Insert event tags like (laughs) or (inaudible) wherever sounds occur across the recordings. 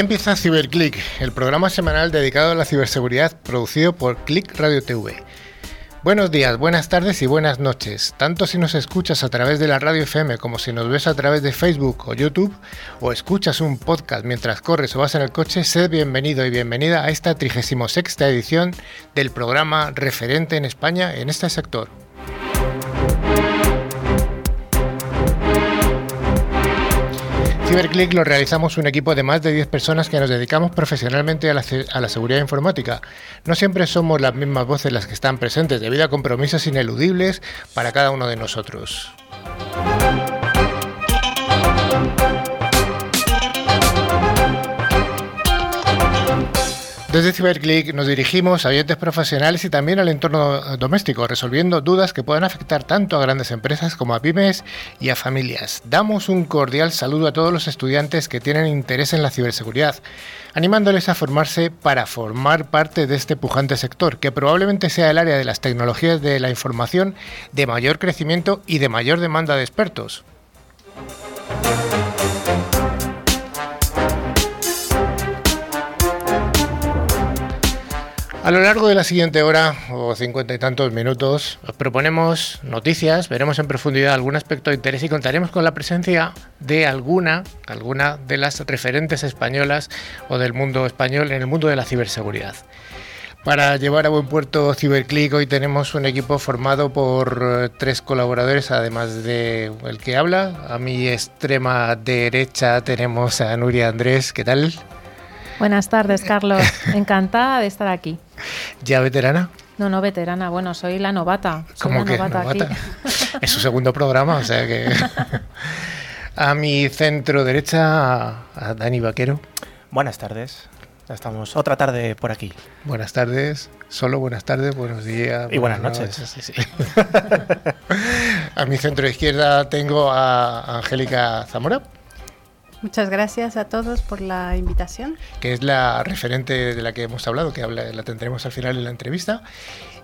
Empieza CiberClick, el programa semanal dedicado a la ciberseguridad producido por Click Radio TV. Buenos días, buenas tardes y buenas noches. Tanto si nos escuchas a través de la radio FM como si nos ves a través de Facebook o YouTube o escuchas un podcast mientras corres o vas en el coche, sed bienvenido y bienvenida a esta 36 edición del programa referente en España en este sector. CiberClick lo realizamos un equipo de más de 10 personas que nos dedicamos profesionalmente a la, a la, seguridad informática. No siempre somos las mismas voces las que están presentes debido a compromisos ineludibles para cada uno de nosotros. Desde CiberClick nos dirigimos a oyentes profesionales y también al entorno doméstico, resolviendo dudas que puedan afectar tanto a grandes empresas como a pymes y a familias. Damos un cordial saludo a todos los estudiantes que tienen interés en la ciberseguridad, animándoles a formarse para formar parte de este pujante sector, que probablemente sea el área de las tecnologías de la información de mayor crecimiento y de mayor demanda de expertos. A lo largo de la siguiente hora o cincuenta y tantos minutos os proponemos noticias, veremos en profundidad algún aspecto de interés y contaremos con la presencia de alguna, alguna de las referentes españolas o del mundo español en el mundo de la ciberseguridad. Para llevar a buen puerto CiberClick hoy tenemos un equipo formado por eh, tres colaboradores, además de el que habla. A mi extrema derecha tenemos a Nuria Andrés. ¿Qué tal? Buenas tardes, Carlos. (laughs) Encantada de estar aquí. ¿Ya veterana? No, no veterana. Bueno, soy la novata. ¿Cómo que novata? (laughs) es su segundo programa, o sea que... (laughs) a mi centro derecha, a Dani Vaquero. Buenas tardes. Ya estamos otra tarde por aquí. Buenas tardes. Solo buenas tardes, buenos días. Y buenas, noches. (laughs) a mi centro izquierda tengo a Angélica Zamora. Muchas gracias a todos por la invitación. Que es la referente de la que hemos hablado, que la tendremos al final de la entrevista.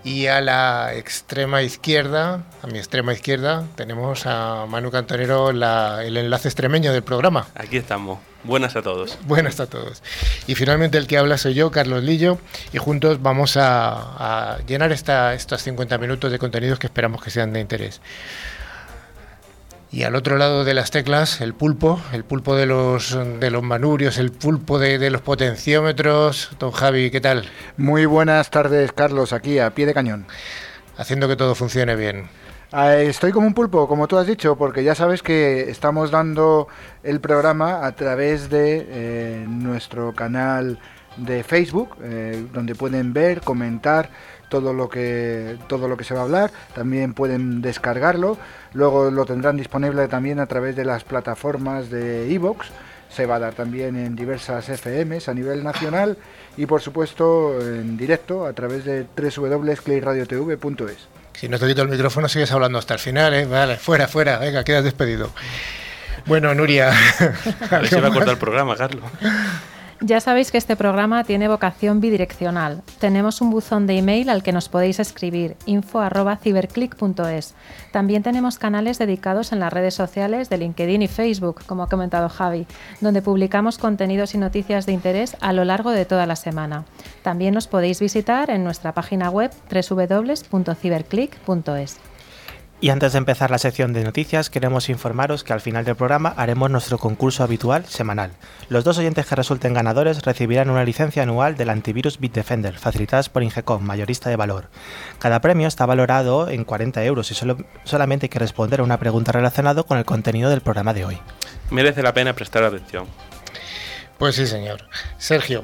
Y a la extrema izquierda, a mi extrema izquierda, tenemos a Manu Cantonero, el enlace extremeño del programa. Aquí estamos. Buenas a todos. Buenas a todos. Y finalmente el que habla soy yo, Carlos Lillo, y juntos vamos a, llenar esta, estos 50 minutos de contenidos que esperamos que sean de interés. Y al otro lado de las teclas, el pulpo, el pulpo de los, de los manurios, el pulpo de, los potenciómetros. Don Javi, ¿qué tal? Muy buenas tardes, Carlos, aquí a pie de cañón. Haciendo que todo funcione bien. Ah, estoy como un pulpo, como tú has dicho, porque ya sabes que estamos dando el programa a través de eh, nuestro canal de Facebook, eh, donde pueden ver, comentar todo lo que todo lo que se va a hablar. También pueden descargarlo. Luego lo tendrán disponible también a través de las plataformas de iVoox. Se va a dar también en diversas FMs a nivel nacional y por supuesto en directo a través de www.clayradiotv.es. Si no te quito el micrófono sigues hablando hasta el final, ¿eh? Vale, fuera, fuera, venga, quedas despedido. Bueno, Nuria. se va a cortar el programa, Carlos. Ya sabéis que este programa tiene vocación bidireccional. Tenemos un buzón de email al que nos podéis escribir info@ciberclick.es. También tenemos canales dedicados en las redes sociales de LinkedIn y Facebook, como ha comentado Javi, donde publicamos contenidos y noticias de interés a lo largo de toda la semana. También nos podéis visitar en nuestra página web www.ciberclick.es. Y antes de empezar la sección de noticias, queremos informaros que al final del programa haremos nuestro concurso habitual semanal. Los dos oyentes que resulten ganadores recibirán una licencia anual del antivirus Bitdefender, facilitadas por Ingecom, mayorista de valor. Cada premio está valorado en 40 euros y solo, solamente hay que responder a una pregunta relacionada con el contenido del programa de hoy. Merece la pena prestar atención. Pues sí, señor. Sergio.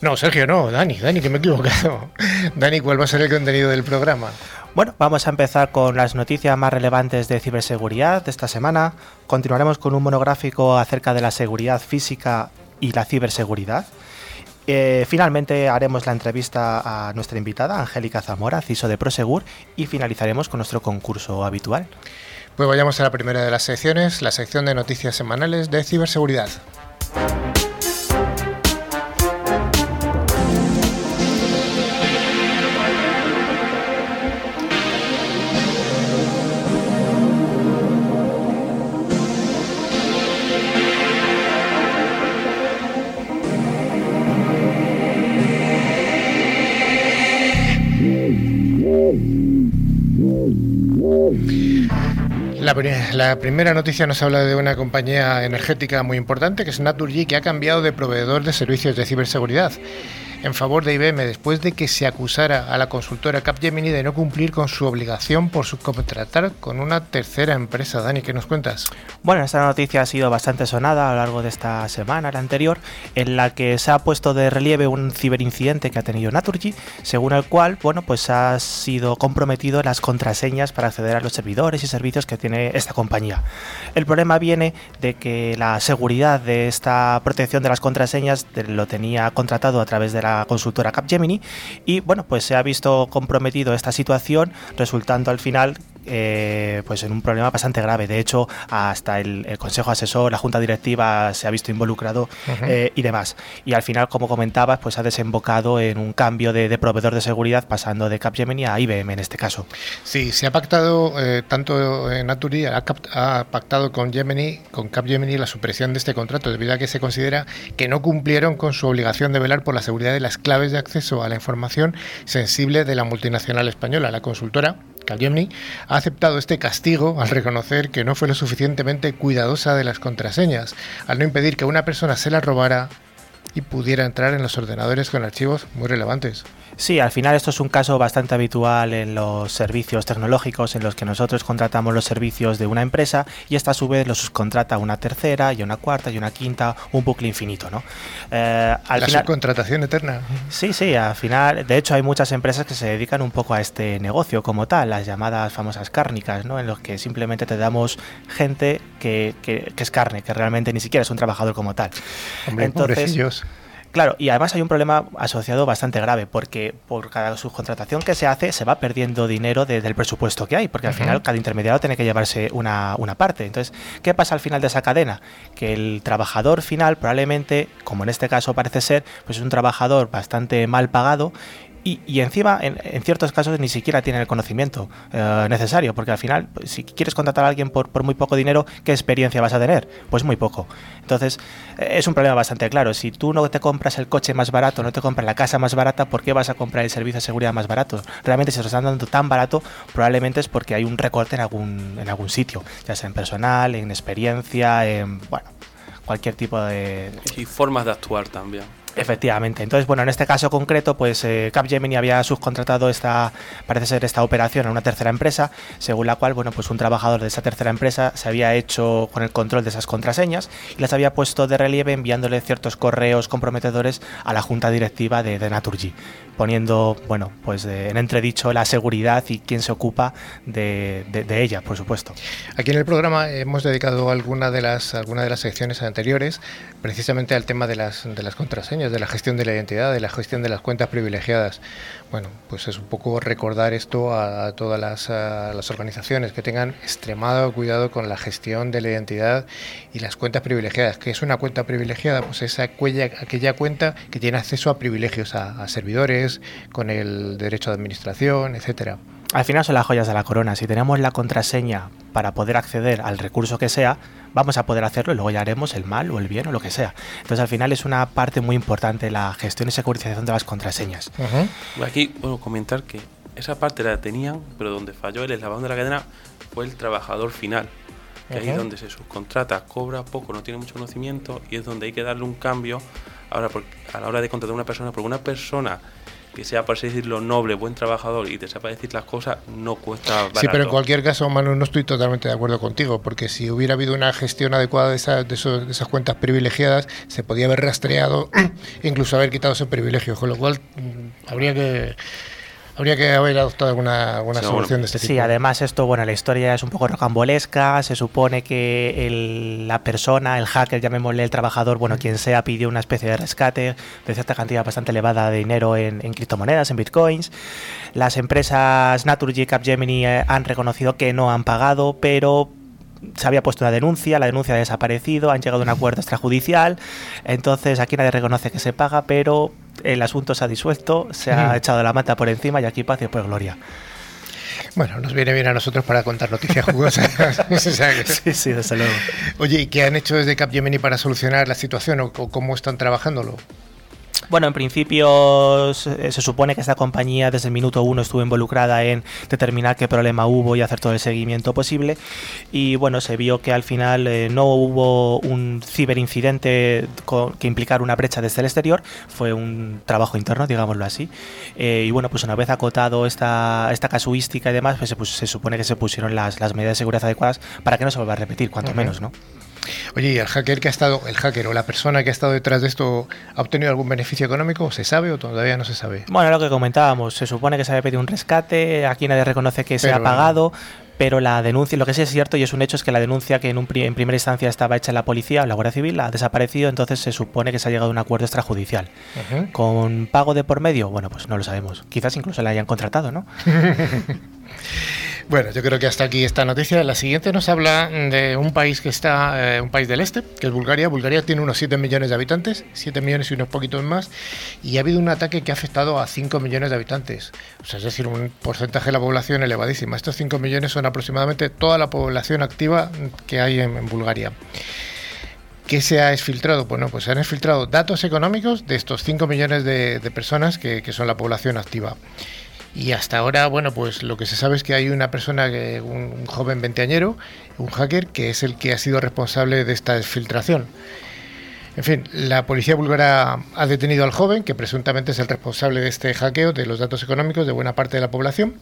No, Sergio, no, Dani, Dani, que me he equivocado. (laughs) Dani, ¿cuál va a ser el contenido del programa? Bueno, vamos a empezar con las noticias más relevantes de ciberseguridad de esta semana. Continuaremos con un monográfico acerca de la seguridad física y la ciberseguridad. Eh, finalmente haremos la entrevista a nuestra invitada, Angélica Zamora, CISO de Prosegur, y finalizaremos con nuestro concurso habitual. Pues vayamos a la primera de las secciones, la sección de noticias semanales de ciberseguridad. La, primera noticia nos habla de una compañía energética muy importante, que es Naturgy, que ha cambiado de proveedor de servicios de ciberseguridad en favor de IBM después de que se acusara a la consultora Capgemini de no cumplir con su obligación por subcontratar con una tercera empresa. Dani, ¿qué nos cuentas? Bueno, esta noticia ha sido bastante sonada a lo largo de esta semana, la anterior, en la que se ha puesto de relieve un ciberincidente que ha tenido Naturgy, según el cual, bueno, pues ha sido comprometido las contraseñas para acceder a los servidores y servicios que tiene esta compañía. El problema viene de que la seguridad de esta protección de las contraseñas lo tenía contratado a través de la consultora Capgemini y bueno, pues se ha visto comprometido esta situación resultando al final eh, pues en un problema bastante grave. De hecho, hasta el, Consejo Asesor, la Junta Directiva se ha visto involucrado eh, y demás. Y al final, como comentabas, pues ha desembocado en un cambio de, proveedor de seguridad pasando de Capgemini a IBM en este caso. Sí, se ha pactado eh, tanto Naturi ha, ha, pactado con Gemini, con Capgemini la supresión de este contrato debido a que se considera que no cumplieron con su obligación de velar por la seguridad de las claves de acceso a la información sensible de la multinacional española. La consultora Capgemini ha aceptado este castigo al reconocer que no fue lo suficientemente cuidadosa de las contraseñas, al no impedir que una persona se las robara y pudiera entrar en los ordenadores con archivos muy relevantes. Sí, al final esto es un caso bastante habitual en los servicios tecnológicos en los que nosotros contratamos los servicios de una empresa y esta a su vez los subcontrata una tercera y una cuarta y una quinta, un bucle infinito, ¿no? Eh, al La subcontratación eterna. Sí, sí, al final, de hecho hay muchas empresas que se dedican un poco a este negocio como tal, las llamadas famosas cárnicas, ¿no? En los que simplemente te damos gente que, que, es carne, que realmente ni siquiera es un trabajador como tal. Hombre, Entonces, Claro, y además hay un problema asociado bastante grave, porque por cada subcontratación que se hace se va perdiendo dinero del presupuesto que hay, porque al final cada intermediario tiene que llevarse una, una, parte. Entonces, ¿qué pasa al final de esa cadena? Que el trabajador final probablemente, como en este caso parece ser, pues es un trabajador bastante mal pagado y, encima, en, ciertos casos, ni siquiera tienen el conocimiento eh, necesario, porque al final, pues, si quieres contratar a alguien por, muy poco dinero, ¿qué experiencia vas a tener? Pues muy poco. Entonces, eh, es un problema bastante claro. Si tú no te compras el coche más barato, no te compras la casa más barata, ¿por qué vas a comprar el servicio de seguridad más barato? Realmente, si se lo están dando tan barato, probablemente es porque hay un recorte en algún, en algún sitio, ya sea en personal, en experiencia, en, bueno, cualquier tipo de... Y formas de actuar también. Efectivamente. Entonces, bueno, en este caso concreto, pues eh, Capgemini había subcontratado esta, parece ser esta operación a una tercera empresa, según la cual, bueno, pues un trabajador de esa tercera empresa se había hecho con el control de esas contraseñas y las había puesto de relieve enviándole ciertos correos comprometedores a la junta directiva de, de Naturgy poniendo, bueno, pues en entredicho la seguridad y quién se ocupa de, ella, por supuesto. Aquí en el programa hemos dedicado alguna de las, alguna de las secciones anteriores precisamente al tema de las, de las contraseñas, de la gestión de la identidad, de la gestión de las cuentas privilegiadas. Bueno, pues es un poco recordar esto a, todas las, organizaciones que tengan extremado cuidado con la gestión de la identidad y las cuentas privilegiadas. ¿Qué es una cuenta privilegiada? Pues esa aquella, cuenta que tiene acceso a privilegios, a servidores, con el derecho de administración, etcétera. Al final son las joyas de la corona. Si tenemos la contraseña para poder acceder al recurso que sea, vamos a poder hacerlo y luego ya haremos el mal o el bien o lo que sea. Entonces al final es una parte muy importante la gestión y securización de las contraseñas. Aquí puedo comentar que esa parte la tenían, pero donde falló el eslabón de la cadena fue el trabajador final. Que ahí es donde se subcontrata, cobra poco, no tiene mucho conocimiento y es donde hay que darle un cambio ahora a la hora de contratar a una persona, porque una persona que sea, por así decirlo, noble, buen trabajador y te sepa decir las cosas, no cuesta barato. Sí, pero en cualquier caso, Manu, no estoy totalmente de acuerdo contigo, porque si hubiera habido una gestión adecuada de, esas, de, esas cuentas privilegiadas, se podía haber rastreado, incluso haber quitado ese privilegio, con lo cual mm, habría que Habría que haber adoptado alguna, alguna solución de este tipo. Sí, además esto, bueno, la historia es un poco rocambolesca. Se supone que la persona, el hacker, llamémosle el trabajador, bueno, quien sea, pidió una especie de rescate de cierta cantidad bastante elevada de dinero en, criptomonedas, en bitcoins. Las empresas Naturgy y Capgemini eh, han reconocido que no han pagado, pero se había puesto una denuncia, la denuncia ha desaparecido, han llegado a un acuerdo extrajudicial, entonces aquí nadie reconoce que se paga, pero el asunto se ha disuelto, se ha echado la mata por encima y aquí paz y pues gloria. Bueno, nos viene bien a nosotros para contar noticias jugosas. (laughs) sí, sí, desde luego. Oye, ¿y qué han hecho desde Capgemini para solucionar la situación o cómo están trabajándolo? Bueno, en principio se, supone que esta compañía desde el minuto uno estuvo involucrada en determinar qué problema hubo y hacer todo el seguimiento posible. Y bueno, se vio que al final eh, no hubo un ciberincidente que implicara una brecha desde el exterior, fue un trabajo interno, digámoslo así. Eh, y bueno, pues una vez acotado esta, esta casuística y demás, pues se, se supone que se pusieron las, las, medidas de seguridad adecuadas para que no se vuelva a repetir, cuanto menos, ¿no? Oye, ¿y el hacker que ha estado, el hacker o la persona que ha estado detrás de esto, ha obtenido algún beneficio económico? ¿Se sabe o todavía no se sabe? Bueno, lo que comentábamos, se supone que se había pedido un rescate, aquí nadie reconoce que se ha pagado, pero la denuncia, lo que sí es cierto y es un hecho es que la denuncia que en, un, en primera instancia estaba hecha en la policía o la Guardia Civil ha desaparecido, entonces se supone que se ha llegado a un acuerdo extrajudicial. ¿Con pago de por medio? Bueno, pues no lo sabemos. Quizás incluso la hayan contratado, ¿no? (laughs) Bueno, yo creo que hasta aquí esta noticia. La siguiente nos habla de un país que está, eh, un país del este, que es Bulgaria. Bulgaria tiene unos 7 millones de habitantes, 7 millones y unos poquitos más, y ha habido un ataque que ha afectado a 5 millones de habitantes. O sea, es decir, un porcentaje de la población elevadísima. Estos 5 millones son aproximadamente toda la población activa que hay en, Bulgaria. ¿Qué se ha exfiltrado? Bueno, pues se han exfiltrado datos económicos de estos 5 millones de, personas que, que son la población activa. Y hasta ahora, bueno, pues lo que se sabe es que hay una persona, un, joven veinteañero, un hacker, que es el que ha sido responsable de esta exfiltración. En fin, la policía búlgara ha detenido al joven, que presuntamente es el responsable de este hackeo de los datos económicos de buena parte de la población,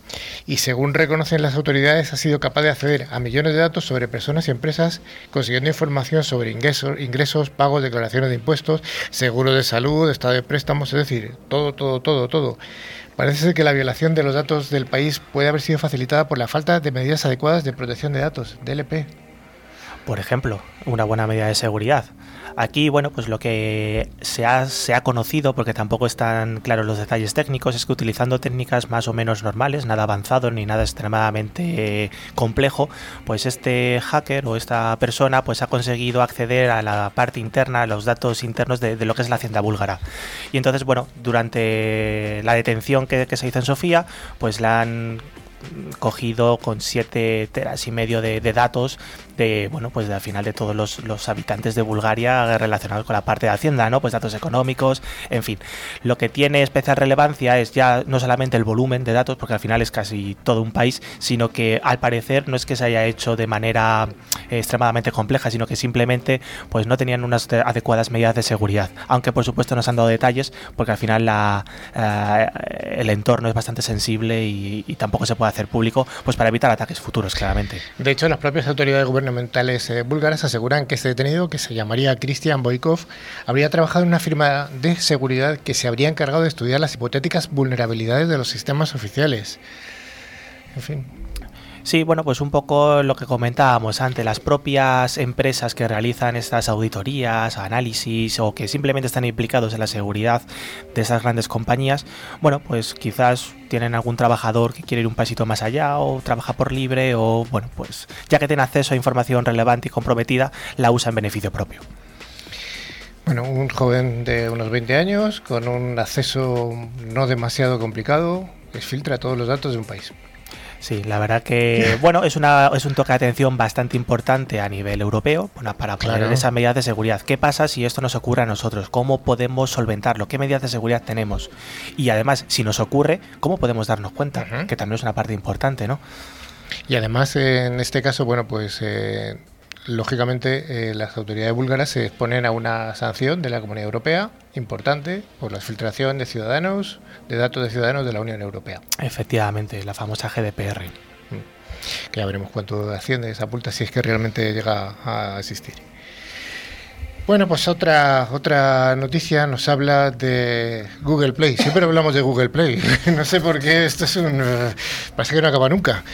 y según reconocen las autoridades, ha sido capaz de acceder a millones de datos sobre personas y empresas, consiguiendo información sobre ingresos, ingresos pagos, declaraciones de impuestos, seguros de salud, estado de préstamos, es decir, todo, todo, todo, todo. Parece ser que la violación de los datos del país puede haber sido facilitada por la falta de medidas adecuadas de protección de datos, DLP. Por ejemplo, una buena medida de seguridad. Aquí, bueno, pues lo que se ha, se ha conocido, porque tampoco están claros los detalles técnicos, es que utilizando técnicas más o menos normales, nada avanzado ni nada extremadamente complejo, pues este hacker o esta persona pues ha conseguido acceder a la parte interna, a los datos internos de, lo que es la hacienda búlgara. Y entonces, bueno, durante la detención que, se hizo en Sofía, pues la han cogido con 7 teras y medio de, datos de, bueno, pues de, al final de todos los, habitantes de Bulgaria relacionados con la parte de Hacienda, ¿no? Pues datos económicos, en fin. Lo que tiene especial relevancia es ya no solamente el volumen de datos, porque al final es casi todo un país, sino que al parecer no es que se haya hecho de manera extremadamente compleja, sino que simplemente pues no tenían unas adecuadas medidas de seguridad. Aunque por supuesto nos han dado detalles, porque al final la, eh, el entorno es bastante sensible y, y tampoco se puede hacer público pues para evitar ataques futuros, claramente. De hecho, las propias autoridades gubernamentales eh, búlgaras aseguran que este detenido, que se llamaría Christian Boykov, habría trabajado en una firma de seguridad que se habría encargado de estudiar las hipotéticas vulnerabilidades de los sistemas oficiales. En fin. Sí, bueno, pues un poco lo que comentábamos antes, las propias empresas que realizan estas auditorías, análisis o que simplemente están implicados en la seguridad de esas grandes compañías, bueno, pues quizás tienen algún trabajador que quiere ir un pasito más allá o trabaja por libre o, bueno, pues ya que tiene acceso a información relevante y comprometida, la usa en beneficio propio. Bueno, un joven de unos 20 años con un acceso no demasiado complicado, que filtra todos los datos de un país. Sí, la verdad que (laughs) bueno es una es un toque de atención bastante importante a nivel europeo para poner esas medidas de seguridad. ¿Qué pasa si esto nos ocurre a nosotros? ¿Cómo podemos solventarlo? ¿Qué medidas de seguridad tenemos? Y además, si nos ocurre, ¿cómo podemos darnos cuenta? Que también es una parte importante, ¿no? Y además, en este caso, bueno, pues eh, lógicamente eh, las autoridades búlgaras se exponen a una sanción de la Comunidad Europea importante por la filtración de ciudadanos, de datos de ciudadanos de la Unión Europea. Efectivamente, la famosa GDPR. Mm. Que ya veremos cuánto asciende esa multa si es que realmente llega a existir. Bueno, pues otra otra noticia nos habla de Google Play. Siempre hablamos de Google Play. (laughs) no sé por qué esto es un parece que no acaba nunca.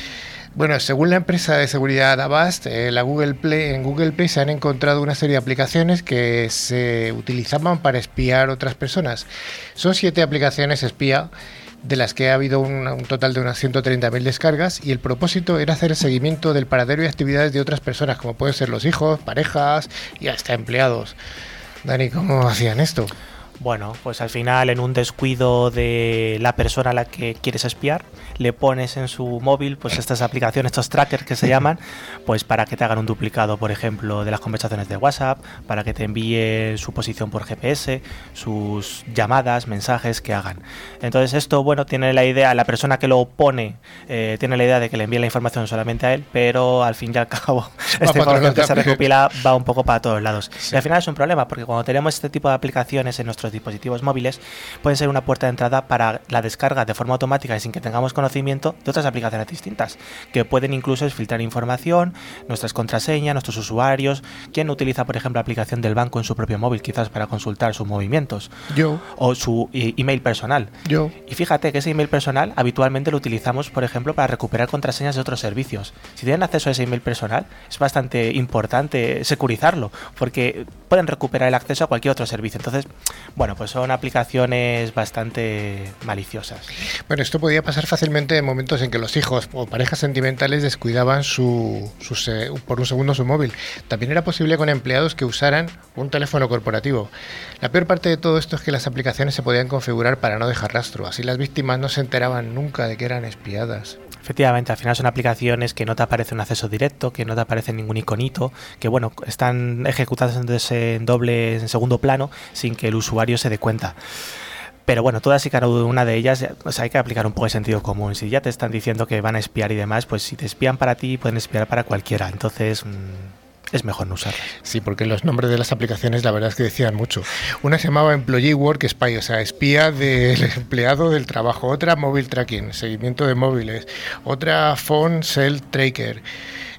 Bueno, según la empresa de seguridad Avast, eh, la Google Play, en Google Play se han encontrado una serie de aplicaciones que se utilizaban para espiar otras personas. Son siete aplicaciones espía de las que ha habido un, total de unas 130.000 descargas y el propósito era hacer el seguimiento del paradero y actividades de otras personas, como pueden ser los hijos, parejas y hasta empleados. Dani, ¿cómo hacían esto? Bueno, pues al final en un descuido de la persona a la que quieres espiar, le pones en su móvil pues estas aplicaciones, estos trackers que se (laughs) llaman, pues para que te hagan un duplicado, por ejemplo, de las conversaciones de WhatsApp, para que te envíe su posición por GPS, sus llamadas, mensajes que hagan. Entonces esto, bueno, tiene la idea, la persona que lo pone eh, tiene la idea de que le envíe la información solamente a él, pero al fin y al cabo (laughs) esta información que se recopila va un poco para todos lados. Y al final es un problema, porque cuando tenemos este tipo de aplicaciones en nuestros dispositivos móviles, pueden ser una puerta de entrada para la descarga de forma automática y sin que tengamos conocimiento de otras aplicaciones distintas, que pueden incluso filtrar información, nuestras contraseñas, nuestros usuarios, quién utiliza, por ejemplo, la aplicación del banco en su propio móvil, quizás para consultar sus movimientos. Yo. O su email personal. Yo. Y fíjate que ese email personal habitualmente lo utilizamos, por ejemplo, para recuperar contraseñas de otros servicios. Si tienen acceso a ese email personal, es bastante importante securizarlo, porque pueden recuperar el acceso a cualquier otro servicio. Entonces, bueno, pues son aplicaciones bastante maliciosas. Bueno, esto podía pasar fácilmente en momentos en que los hijos o parejas sentimentales descuidaban su, por un segundo su móvil. También era posible con empleados que usaran un teléfono corporativo. La peor parte de todo esto es que las aplicaciones se podían configurar para no dejar rastro, así las víctimas no se enteraban nunca de que eran espiadas. Efectivamente, al final son aplicaciones que no te aparece un acceso directo, que no te aparece ningún iconito, que bueno, están ejecutadas en doble, en segundo plano, sin que el usuario se dé cuenta. Pero bueno, todas y cada una de ellas hay que aplicar un poco de sentido común. Si ya te están diciendo que van a espiar y demás, pues si te espían para ti, pueden espiar para cualquiera. Entonces, mm, es mejor no usarlas. Sí, porque los nombres de las aplicaciones la verdad es que decían mucho. Una se llamaba Employee Work Spy, o sea, espía del (laughs) empleado del trabajo. Otra Mobile Tracking, seguimiento de móviles. Otra Phone Cell Tracker.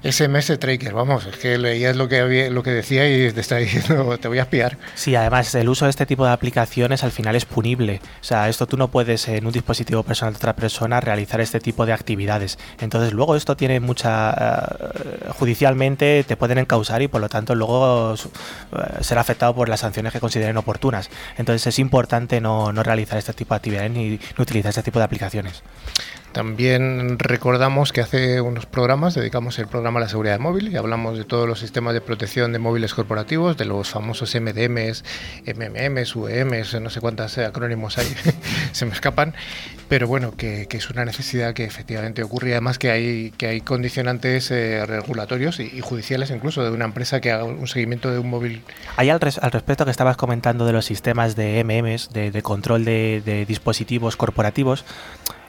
SMS Tracker, vamos, es que leías lo que, lo que decía y te está diciendo, (laughs) te voy a espiar. Sí, además el uso de este tipo de aplicaciones al final es punible. O sea, esto tú no puedes en un dispositivo personal de otra persona realizar este tipo de actividades. Entonces luego esto tiene mucha... Eh, judicialmente te pueden encausar y por lo tanto luego uh, será afectado por las sanciones que consideren oportunas. Entonces es importante no, no realizar este tipo de actividades ni, ni utilizar este tipo de aplicaciones. También recordamos que hace unos programas dedicamos el programa a la seguridad móvil y hablamos de todos los sistemas de protección de móviles corporativos, de los famosos MDMs, MMMs, UEMs, no sé cuántos acrónimos hay, (laughs) se me escapan, pero bueno, que, es una necesidad que efectivamente ocurre y además que hay, que hay condicionantes eh, regulatorios y, judiciales incluso de una empresa que haga un seguimiento de un móvil. Hay al, respecto que estabas comentando de los sistemas de MMs, de, control de dispositivos corporativos,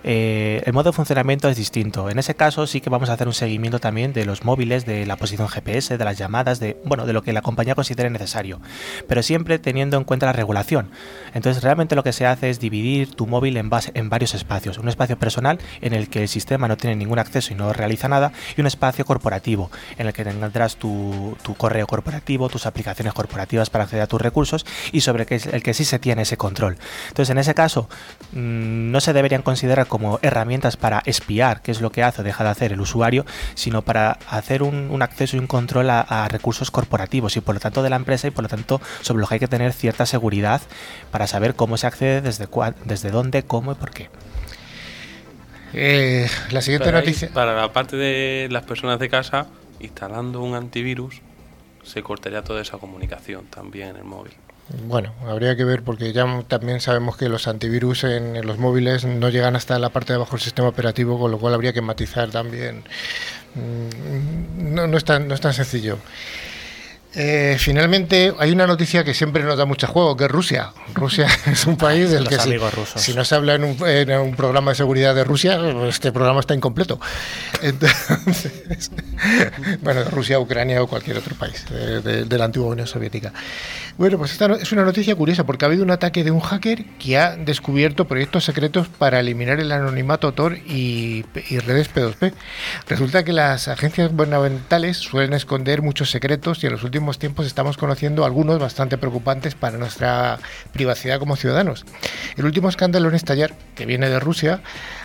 eh, el modo de funcionamiento es distinto. En ese caso sí que vamos a hacer un seguimiento también de los móviles, de la posición GPS, de las llamadas, de bueno, de lo que la compañía considere necesario, pero siempre teniendo en cuenta la regulación. Entonces realmente lo que se hace es dividir tu móvil en, varios espacios. Un espacio personal en el que el sistema no tiene ningún acceso y no realiza nada, y un espacio corporativo en el que tendrás tu, correo corporativo, tus aplicaciones corporativas para acceder a tus recursos y sobre el que, sí se tiene ese control. Entonces en ese caso mm, no se deberían considerar como herramientas para espiar qué es lo que hace o deja de hacer el usuario, sino para hacer un, acceso y un control a, recursos corporativos y por lo tanto de la empresa y por lo tanto sobre lo que hay que tener cierta seguridad para saber cómo se accede, desde, desde dónde, cómo y por qué. Eh, la siguiente noticia. para la parte de las personas de casa, instalando un antivirus, se cortaría toda esa comunicación también en el móvil. Bueno, habría que ver porque ya también sabemos que los antivirus en, los móviles no llegan hasta la parte de abajo del sistema operativo, con lo cual habría que matizar también. Mm, no, no, es, tan, no es tan sencillo. Eh, finalmente, hay una noticia que siempre nos da mucho juego, que es Rusia. Rusia (laughs) es un país del que si, no se habla en un, programa de seguridad de Rusia, este programa está incompleto. Entonces, (laughs) bueno, Rusia, Ucrania o cualquier otro país de, la antigua Unión Soviética. Bueno, pues esta es una noticia curiosa porque ha habido un ataque de un hacker que ha descubierto proyectos secretos para eliminar el anonimato Tor y, y redes P2P. Resulta que las agencias gubernamentales suelen esconder muchos secretos y en los últimos tiempos estamos conociendo algunos bastante preocupantes para nuestra privacidad como ciudadanos. El último escándalo en estallar, que viene de Rusia,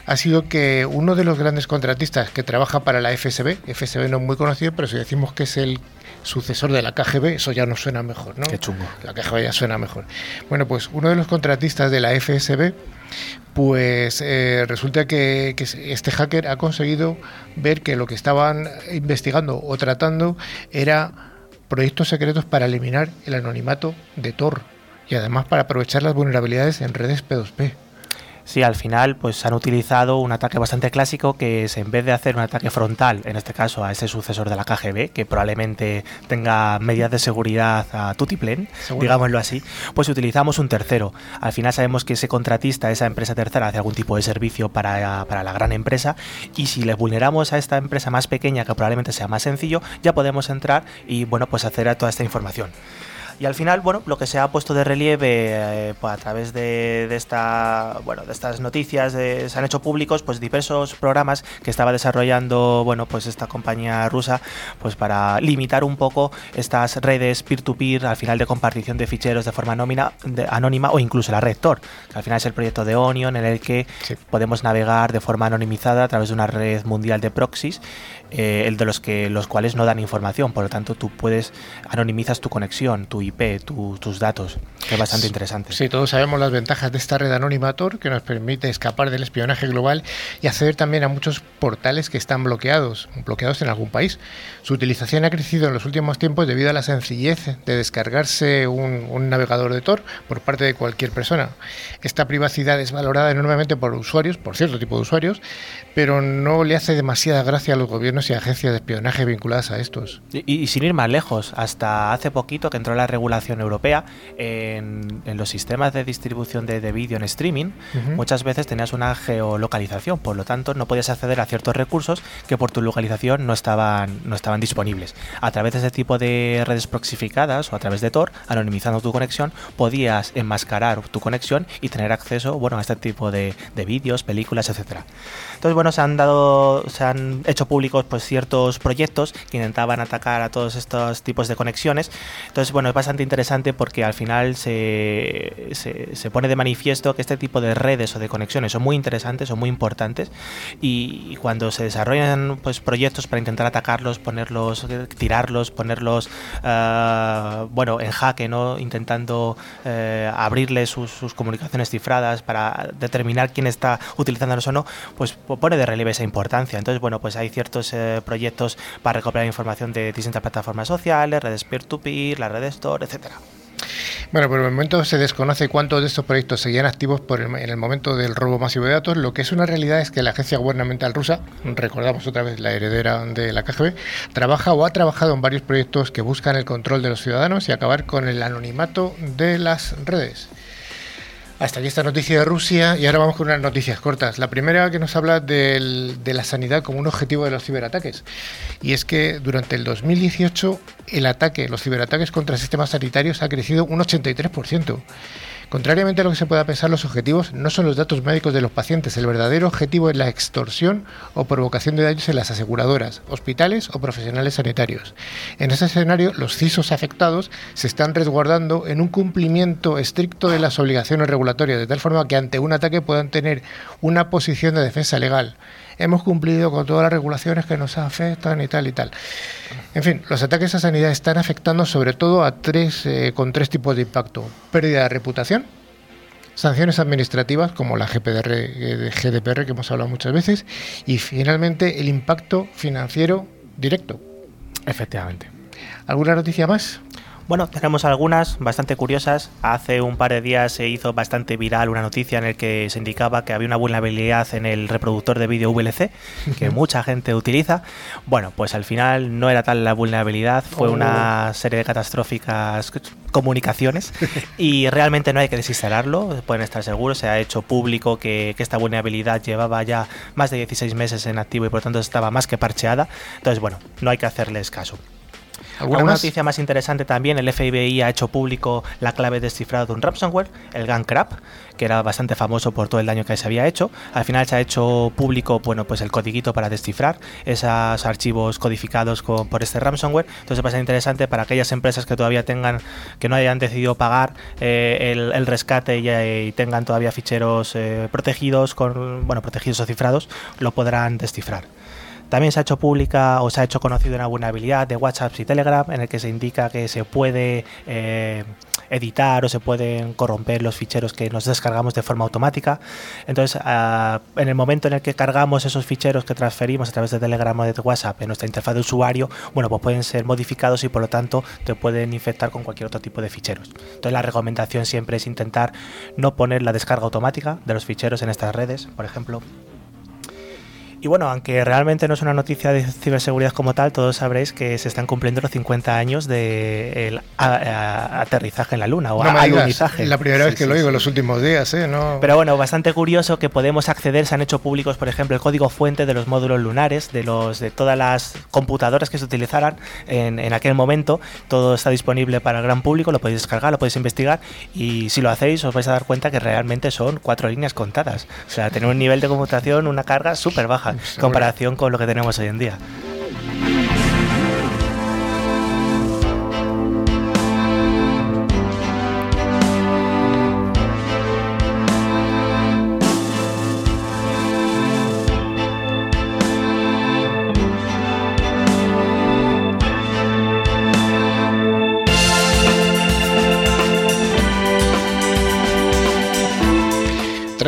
ha sido que uno de los grandes contratistas que trabaja para la FSB, FSB no es muy conocido, pero si decimos que es el sucesor de la KGB, eso ya nos suena mejor, ¿no? Qué chungo. La KGB ya suena mejor. Bueno, pues uno de los contratistas de la FSB, pues eh, resulta que, que, este hacker ha conseguido ver que lo que estaban investigando o tratando era proyectos secretos para eliminar el anonimato de Tor y además para aprovechar las vulnerabilidades en redes P2P. Sí, al final pues han utilizado un ataque bastante clásico que es en vez de hacer un ataque frontal, en este caso a ese sucesor de la KGB, que probablemente tenga medidas de seguridad a tutiplén, digámoslo así, pues utilizamos un tercero. Al final sabemos que ese contratista, esa empresa tercera, hace algún tipo de servicio para, para la gran empresa y si le vulneramos a esta empresa más pequeña, que probablemente sea más sencillo, ya podemos entrar y bueno, pues hacer toda esta información. Y al final, bueno, lo que se ha puesto de relieve eh, pues, a través de, esta, bueno, de estas noticias, se han hecho públicos pues diversos programas que estaba desarrollando, bueno, pues esta compañía rusa, pues para limitar un poco estas redes peer-to-peer, al final de compartición de ficheros de forma anónima, anónima o incluso la red Tor, que al final es el proyecto de Onion en el que podemos navegar de forma anonimizada a través de una red mundial de proxies eh, el de los que los cuales no dan información, por lo tanto tú puedes anonimizas tu conexión, tu IP, tus datos, es bastante interesante. Sí, todos sabemos las ventajas de esta red anonimator que nos permite escapar del espionaje global y acceder también a muchos portales que están bloqueados, bloqueados en algún país. Su utilización ha crecido en los últimos tiempos debido a la sencillez de descargarse un, un navegador de Tor por parte de cualquier persona. Esta privacidad es valorada enormemente por usuarios, por cierto tipo de usuarios, pero no le hace demasiada gracia a los gobiernos y agencias de espionaje vinculadas a estos. Y, sin ir más lejos, hasta hace poquito que entró la regulación europea en, los sistemas de distribución de, vídeo en streaming, muchas veces tenías una geolocalización, por lo tanto no podías acceder a ciertos recursos que por tu localización no estaban, no estaban disponibles. A través de ese tipo de redes proxificadas o a través de Tor, anonimizando tu conexión, podías enmascarar tu conexión y tener acceso bueno, a este tipo de, de vídeos, películas, etcétera. Entonces, bueno, se han dado, se han hecho públicos pues ciertos proyectos que intentaban atacar a todos estos tipos de conexiones. Entonces, bueno, es bastante interesante porque al final se, se, pone de manifiesto que este tipo de redes o de conexiones son muy interesantes, son muy importantes y, cuando se desarrollan pues proyectos para intentar atacarlos, ponerlos, tirarlos, ponerlos, uh, bueno, en jaque, ¿no? Intentando uh, abrirles sus, sus, comunicaciones cifradas para determinar quién está utilizándolos o no, pues pone de relieve esa importancia. Entonces, bueno, pues hay ciertos eh, proyectos para recopilar información de distintas plataformas sociales, redes peer-to-peer, la red Store, etcétera. Bueno, por el momento se desconoce cuántos de estos proyectos seguían activos por en el momento del robo masivo de datos. Lo que es una realidad es que la agencia gubernamental rusa, recordamos otra vez la heredera de la KGB, trabaja o ha trabajado en varios proyectos que buscan el control de los ciudadanos y acabar con el anonimato de las redes. Hasta aquí esta noticia de Rusia y ahora vamos con unas noticias cortas. La primera que nos habla de la sanidad como un objetivo de los ciberataques. Y es que durante el 2018 el ataque, los ciberataques contra sistemas sanitarios ha crecido un 83%. Contrariamente a lo que se pueda pensar, los objetivos no son los datos médicos de los pacientes. El verdadero objetivo es la extorsión o provocación de daños en las aseguradoras, hospitales o profesionales sanitarios. En ese escenario, los CISOs afectados se están resguardando en un cumplimiento estricto de las obligaciones regulatorias, de tal forma que ante un ataque puedan tener una posición de defensa legal hemos cumplido con todas las regulaciones que nos afectan y tal y tal. En fin, los ataques a sanidad están afectando sobre todo a tres, eh, con tres tipos de impacto. Pérdida de reputación, sanciones administrativas como la GPDR, eh, GDPR que hemos hablado muchas veces y finalmente el impacto financiero directo. Efectivamente. ¿Alguna noticia más? Bueno, tenemos algunas bastante curiosas. Hace un par de días se hizo bastante viral una noticia en el que se indicaba que había una vulnerabilidad en el reproductor de vídeo VLC que mucha gente utiliza. Bueno, pues al final no era tal la vulnerabilidad, fue una oh. serie de catastróficas comunicaciones (laughs) y realmente no hay que desinstalarlo, pueden estar seguros, se ha hecho público que, que, esta vulnerabilidad llevaba ya más de 16 meses en activo y por lo tanto estaba más que parcheada, entonces bueno, no hay que hacerles caso. ¿Alguna noticia más interesante también? El FBI ha hecho público la clave descifrada de un ransomware, el GunCrap, que era bastante famoso por todo el daño que se había hecho. Al final se ha hecho público bueno, pues el codiguito para descifrar esos archivos codificados por este ransomware. Entonces va a ser interesante para aquellas empresas que todavía tengan, que no hayan decidido pagar eh, el, rescate y, tengan todavía ficheros eh, protegidos, con, bueno, protegidos o cifrados, lo podrán descifrar. También se ha hecho pública o se ha hecho conocido una vulnerabilidad de WhatsApp y Telegram en el que se indica que se puede eh, editar o se pueden corromper los ficheros que nos descargamos de forma automática. Entonces, ah, en el momento en el que cargamos esos ficheros que transferimos a través de Telegram o de WhatsApp en nuestra interfaz de usuario, bueno, pues pueden ser modificados y por lo tanto te pueden infectar con cualquier otro tipo de ficheros. Entonces, la recomendación siempre es intentar no poner la descarga automática de los ficheros en estas redes, por ejemplo. Y bueno, aunque realmente no es una noticia de ciberseguridad como tal, todos sabréis que se están cumpliendo los 50 años del aterrizaje en la Luna o no alunizaje. La primera vez que lo oigo en los últimos días, ¿eh? Pero bueno, bastante curioso que podemos acceder, se han hecho públicos, por ejemplo, el código fuente de los módulos lunares, de los de todas las computadoras que se utilizaran en, en aquel momento. Todo está disponible para el gran público, lo podéis descargar, lo podéis investigar y si lo hacéis os vais a dar cuenta que realmente son cuatro líneas contadas. O sea, tener un nivel de computación, una carga súper baja en comparación con lo que tenemos hoy en día.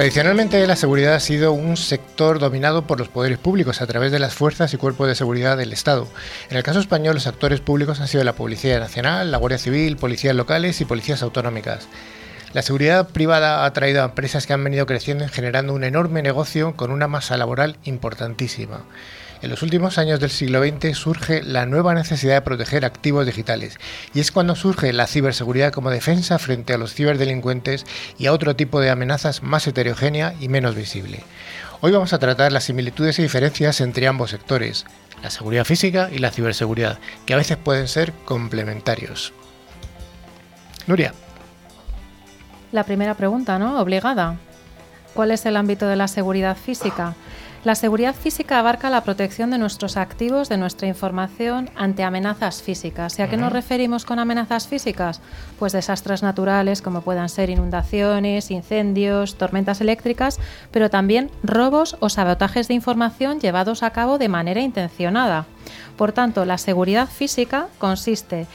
Tradicionalmente la seguridad ha sido un sector dominado por los poderes públicos a través de las fuerzas y cuerpos de seguridad del Estado. En el caso español los actores públicos han sido la Policía Nacional, la Guardia Civil, policías locales y policías autonómicas. La seguridad privada ha traído a empresas que han venido creciendo generando un enorme negocio con una masa laboral importantísima. En los últimos años del siglo XX surge la nueva necesidad de proteger activos digitales y es cuando surge la ciberseguridad como defensa frente a los ciberdelincuentes y a otro tipo de amenazas más heterogénea y menos visible. Hoy vamos a tratar las similitudes y diferencias entre ambos sectores, la seguridad física y la ciberseguridad, que a veces pueden ser complementarios. Nuria. La primera pregunta, ¿no? Obligada. ¿Cuál es el ámbito de la seguridad física? La seguridad física abarca la protección de nuestros activos, de nuestra información ante amenazas físicas. ¿Y a qué nos referimos con amenazas físicas? Pues desastres naturales como puedan ser inundaciones, incendios, tormentas eléctricas, pero también robos o sabotajes de información llevados a cabo de manera intencionada. Por tanto, la seguridad física consiste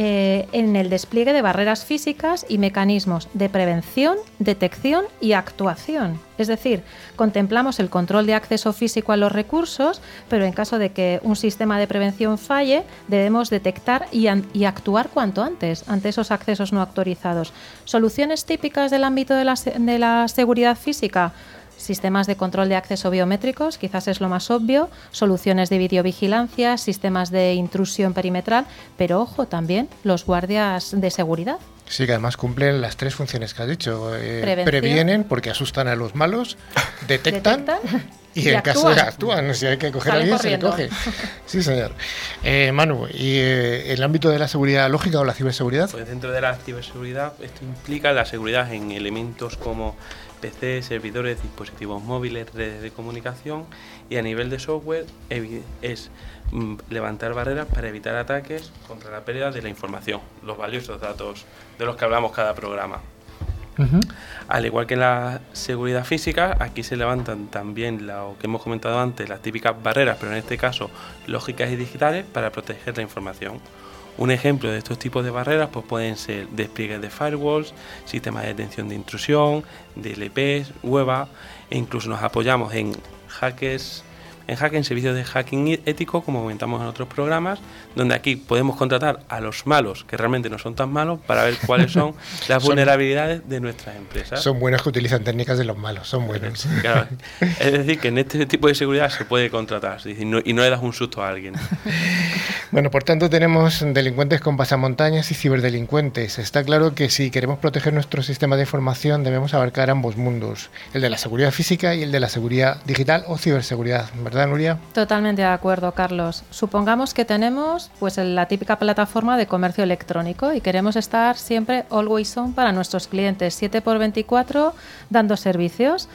eh, en el despliegue de barreras físicas y mecanismos de prevención, detección y actuación. Es decir, contemplamos el control de acceso físico a los recursos, pero en caso de que un sistema de prevención falle, debemos detectar y, actuar cuanto antes ante esos accesos no autorizados. Soluciones típicas del ámbito de la seguridad física sistemas de control de acceso biométricos, quizás es lo más obvio, soluciones de videovigilancia, sistemas de intrusión perimetral, pero ojo también los guardias de seguridad. Sí, que además cumplen las tres funciones que has dicho. Eh, previenen porque asustan a los malos, (laughs) detectan, y, en caso de actúan. Si hay que coger a alguien, se le coge. (laughs) Sí, señor. Eh, Manu, ¿y eh, el ámbito de la seguridad lógica o la ciberseguridad? Pues dentro de la ciberseguridad, esto implica la seguridad en elementos como PC, servidores, dispositivos móviles, redes de comunicación y a nivel de software es mm, levantar barreras para evitar ataques contra la pérdida de la información, los valiosos datos de los que hablamos cada programa. Al igual que en la seguridad física, aquí se levantan también lo que hemos comentado antes, las típicas barreras, pero en este caso lógicas y digitales para proteger la información. Un ejemplo de estos tipos de barreras pues pueden ser despliegues de firewalls, sistemas de detención de intrusión, DLPs, WebA e incluso nos apoyamos en hackers en hacking, servicios de hacking ético, como comentamos en otros programas, donde aquí podemos contratar a los malos, que realmente no son tan malos, para ver cuáles son (laughs) las vulnerabilidades de nuestras empresas. Son buenos que utilizan técnicas de los malos, son buenos. (laughs) (laughs) es decir, que en este tipo de seguridad se puede contratar y no, y no le das un susto a alguien. bueno, por tanto tenemos delincuentes con pasamontañas y ciberdelincuentes. Está claro que si queremos proteger nuestro sistema de información debemos abarcar ambos mundos, el de la seguridad física y el de la seguridad digital o ciberseguridad, ¿verdad? Totalmente de acuerdo, Carlos. Supongamos que tenemos pues la típica plataforma de comercio electrónico y queremos estar siempre always on para nuestros clientes, 7 por 24 dando servicios.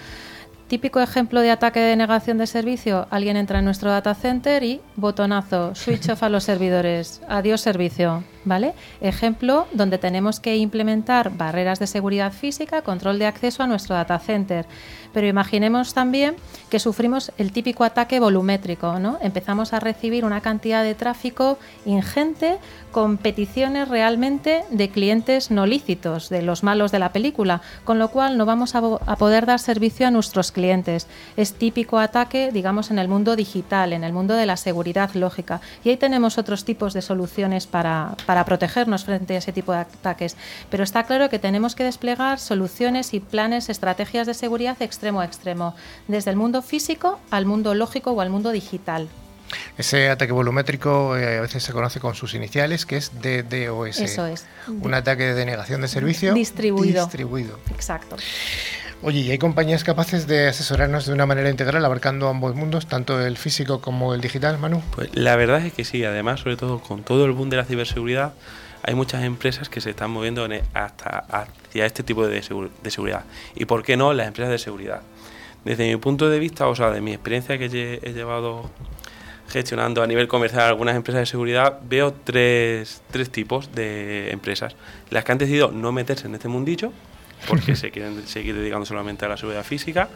Típico ejemplo de ataque de negación de servicio, alguien entra en nuestro data center y botonazo, switch off a los servidores, adiós servicio. ¿Vale? Ejemplo, donde tenemos que implementar barreras de seguridad física, control de acceso a nuestro data center. Pero imaginemos también que sufrimos el típico ataque volumétrico, ¿no? Empezamos a recibir una cantidad de tráfico ingente con peticiones realmente de clientes no lícitos, de los malos de la película, con lo cual no vamos a, a poder dar servicio a nuestros clientes. Es típico ataque, digamos, en el mundo digital, en el mundo de la seguridad lógica. Y ahí tenemos otros tipos de soluciones para, para protegernos frente a ese tipo de ataques. Pero está claro que tenemos que desplegar soluciones y planes, estrategias de seguridad extremo a extremo, desde el mundo físico al mundo lógico o al mundo digital. Ese ataque volumétrico eh, a veces se conoce con sus iniciales, que es DDoS. Eso es. Un ataque de denegación de servicio Distribuido. distribuido. Exacto. Oye, ¿y hay compañías capaces de asesorarnos de una manera integral, abarcando ambos mundos, tanto el físico como el digital, Manu? Pues la verdad es que sí, además, sobre todo con todo el boom de la ciberseguridad, hay muchas empresas que se están moviendo en e- hasta hacia este tipo de, segu- de seguridad. ¿Y por qué no las empresas de seguridad? Desde mi punto de vista, o sea, de mi experiencia que he llevado gestionando a nivel comercial algunas empresas de seguridad, veo tres, tres tipos de empresas. Las que han decidido no meterse en este mundillo, porque (laughs) se quieren seguir dedicando solamente a la seguridad física,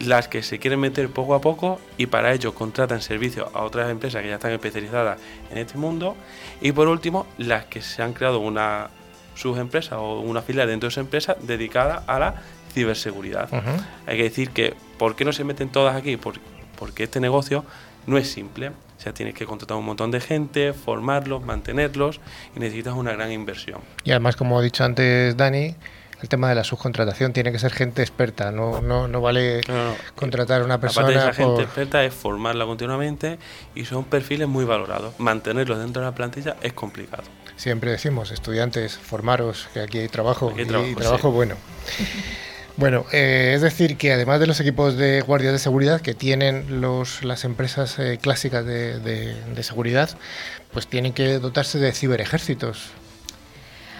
las que se quieren meter poco a poco y para ello contratan servicios a otras empresas que ya están especializadas en este mundo, y por último, las que se han creado una subempresa o una filial dentro de esa empresa dedicada a la ciberseguridad. Hay que decir que, ¿por qué no se meten todas aquí? Por- porque este negocio no es simple. O sea, tienes que contratar un montón de gente, formarlos, mantenerlos y necesitas una gran inversión. Y además, como ha dicho antes Dani, el tema de la subcontratación tiene que ser gente experta, no, no, no vale No, no, no. contratar a una Aparte de persona esa gente experta es formarla continuamente y son perfiles muy valorados. Mantenerlos dentro de la plantilla es complicado. Siempre decimos, estudiantes, formaros, que aquí hay trabajo, Aquí hay y- trabajo, y trabajo sí. bueno. (laughs) Bueno, eh, es decir, que además de los equipos de guardias de seguridad que tienen los, las empresas eh, clásicas de, de- de seguridad, pues tienen que dotarse de ciberejércitos.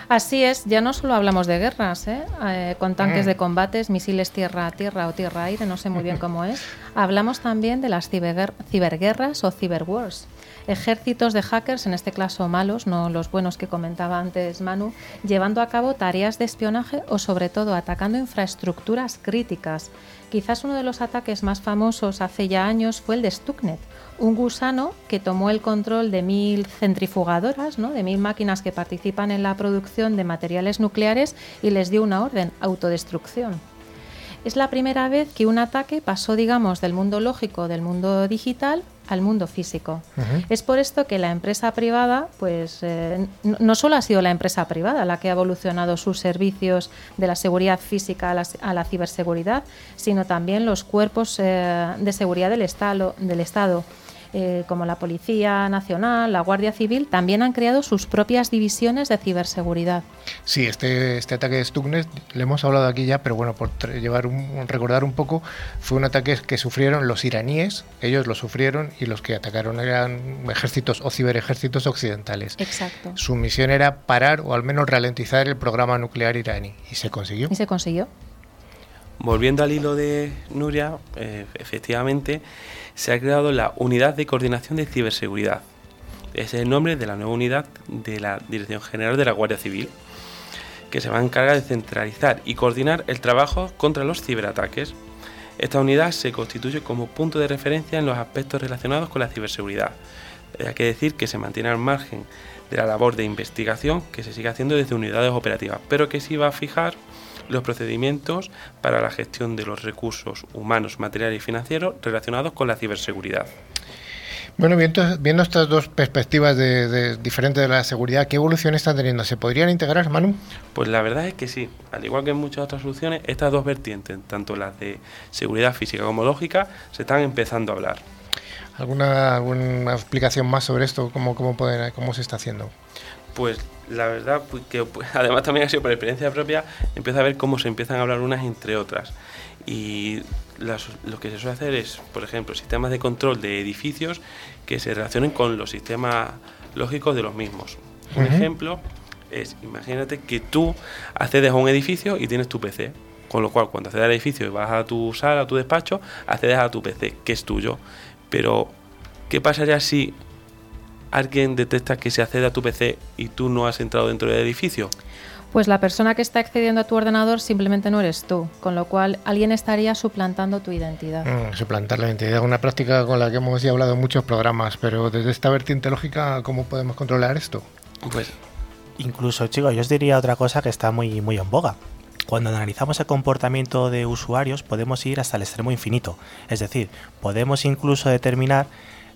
Así es, ya no solo hablamos de guerras, ¿eh? Eh, con tanques Mm. de combates, misiles tierra-tierra o tierra-aire, no sé muy bien cómo es. (laughs) Hablamos también de las ciberguer- ciberguerras o cyberwars. Ejércitos de hackers, en este caso malos, no los buenos que comentaba antes Manu, llevando a cabo tareas de espionaje o sobre todo atacando infraestructuras críticas. Quizás uno de los ataques más famosos hace ya años fue el de Stuxnet, un gusano que tomó el control de mil centrifugadoras, ¿no? de mil máquinas que participan en la producción de materiales nucleares y les dio una orden, autodestrucción. Es la primera vez que un ataque pasó, digamos, del mundo lógico, del mundo digital, al mundo físico. Es por esto que la empresa privada, pues eh, no no solo ha sido la empresa privada la que ha evolucionado sus servicios de la seguridad física a la, a la ciberseguridad, sino también los cuerpos eh, de seguridad del Estado, del Estado eh, como la Policía Nacional, la Guardia Civil, también han creado sus propias divisiones de ciberseguridad. Sí, este, este ataque de Stuxnet, le hemos hablado aquí ya, pero bueno, por llevar un, recordar un poco, fue un ataque que sufrieron los iraníes, ellos lo sufrieron y los que atacaron eran ejércitos o ciberejércitos occidentales. Exacto. Su misión era parar o al menos ralentizar el programa nuclear iraní y se consiguió. Y se consiguió. Volviendo al hilo de Nuria, eh, efectivamente se ha creado la Unidad de Coordinación de Ciberseguridad. Ese es el nombre de la nueva unidad de la Dirección General de la Guardia Civil, que se va a encargar de centralizar y coordinar el trabajo contra los ciberataques. Esta unidad se constituye como punto de referencia en los aspectos relacionados con la ciberseguridad. Hay que decir que se mantiene al margen de la labor de investigación que se sigue haciendo desde unidades operativas, pero que sí va a fijar los procedimientos para la gestión de los recursos humanos, materiales y financieros relacionados con la ciberseguridad. Bueno, viendo, viendo estas dos perspectivas de, de- diferentes de la seguridad, ¿qué evolución están teniendo? ¿Se podrían integrar, Manu? Pues la verdad es que sí, al igual que en muchas otras soluciones, estas dos vertientes, tanto las de seguridad física como lógica, se están empezando a hablar. ¿Alguna, alguna explicación más sobre esto? ¿Cómo, cómo, pueden, cómo se está haciendo? Pues la verdad pues, que pues, (laughs) además también ha sido por experiencia propia, empieza a ver cómo se empiezan a hablar unas entre otras. Y las- lo que se suele hacer es, por ejemplo, sistemas de control de edificios que se relacionen con los sistemas lógicos de los mismos. Un Ujú. ejemplo es, imagínate que tú accedes a un edificio y tienes tu PC. Con lo cual, cuando accedes al edificio y vas a tu sala, a tu despacho, accedes a tu PC, que es tuyo. Pero, ¿qué pasaría si alguien detecta que se accede a tu PC y tú no has entrado dentro del edificio? Pues la persona que está accediendo a tu ordenador simplemente no eres tú, con lo cual alguien estaría suplantando tu identidad. Mm, suplantar la identidad, una práctica con la que hemos ya hablado en muchos programas, pero desde esta vertiente lógica, ¿cómo podemos controlar esto? Pues incluso, chicos, yo os diría otra cosa que está muy, muy en boga. Cuando analizamos el comportamiento de usuarios podemos ir hasta el extremo infinito. Es decir, podemos incluso determinar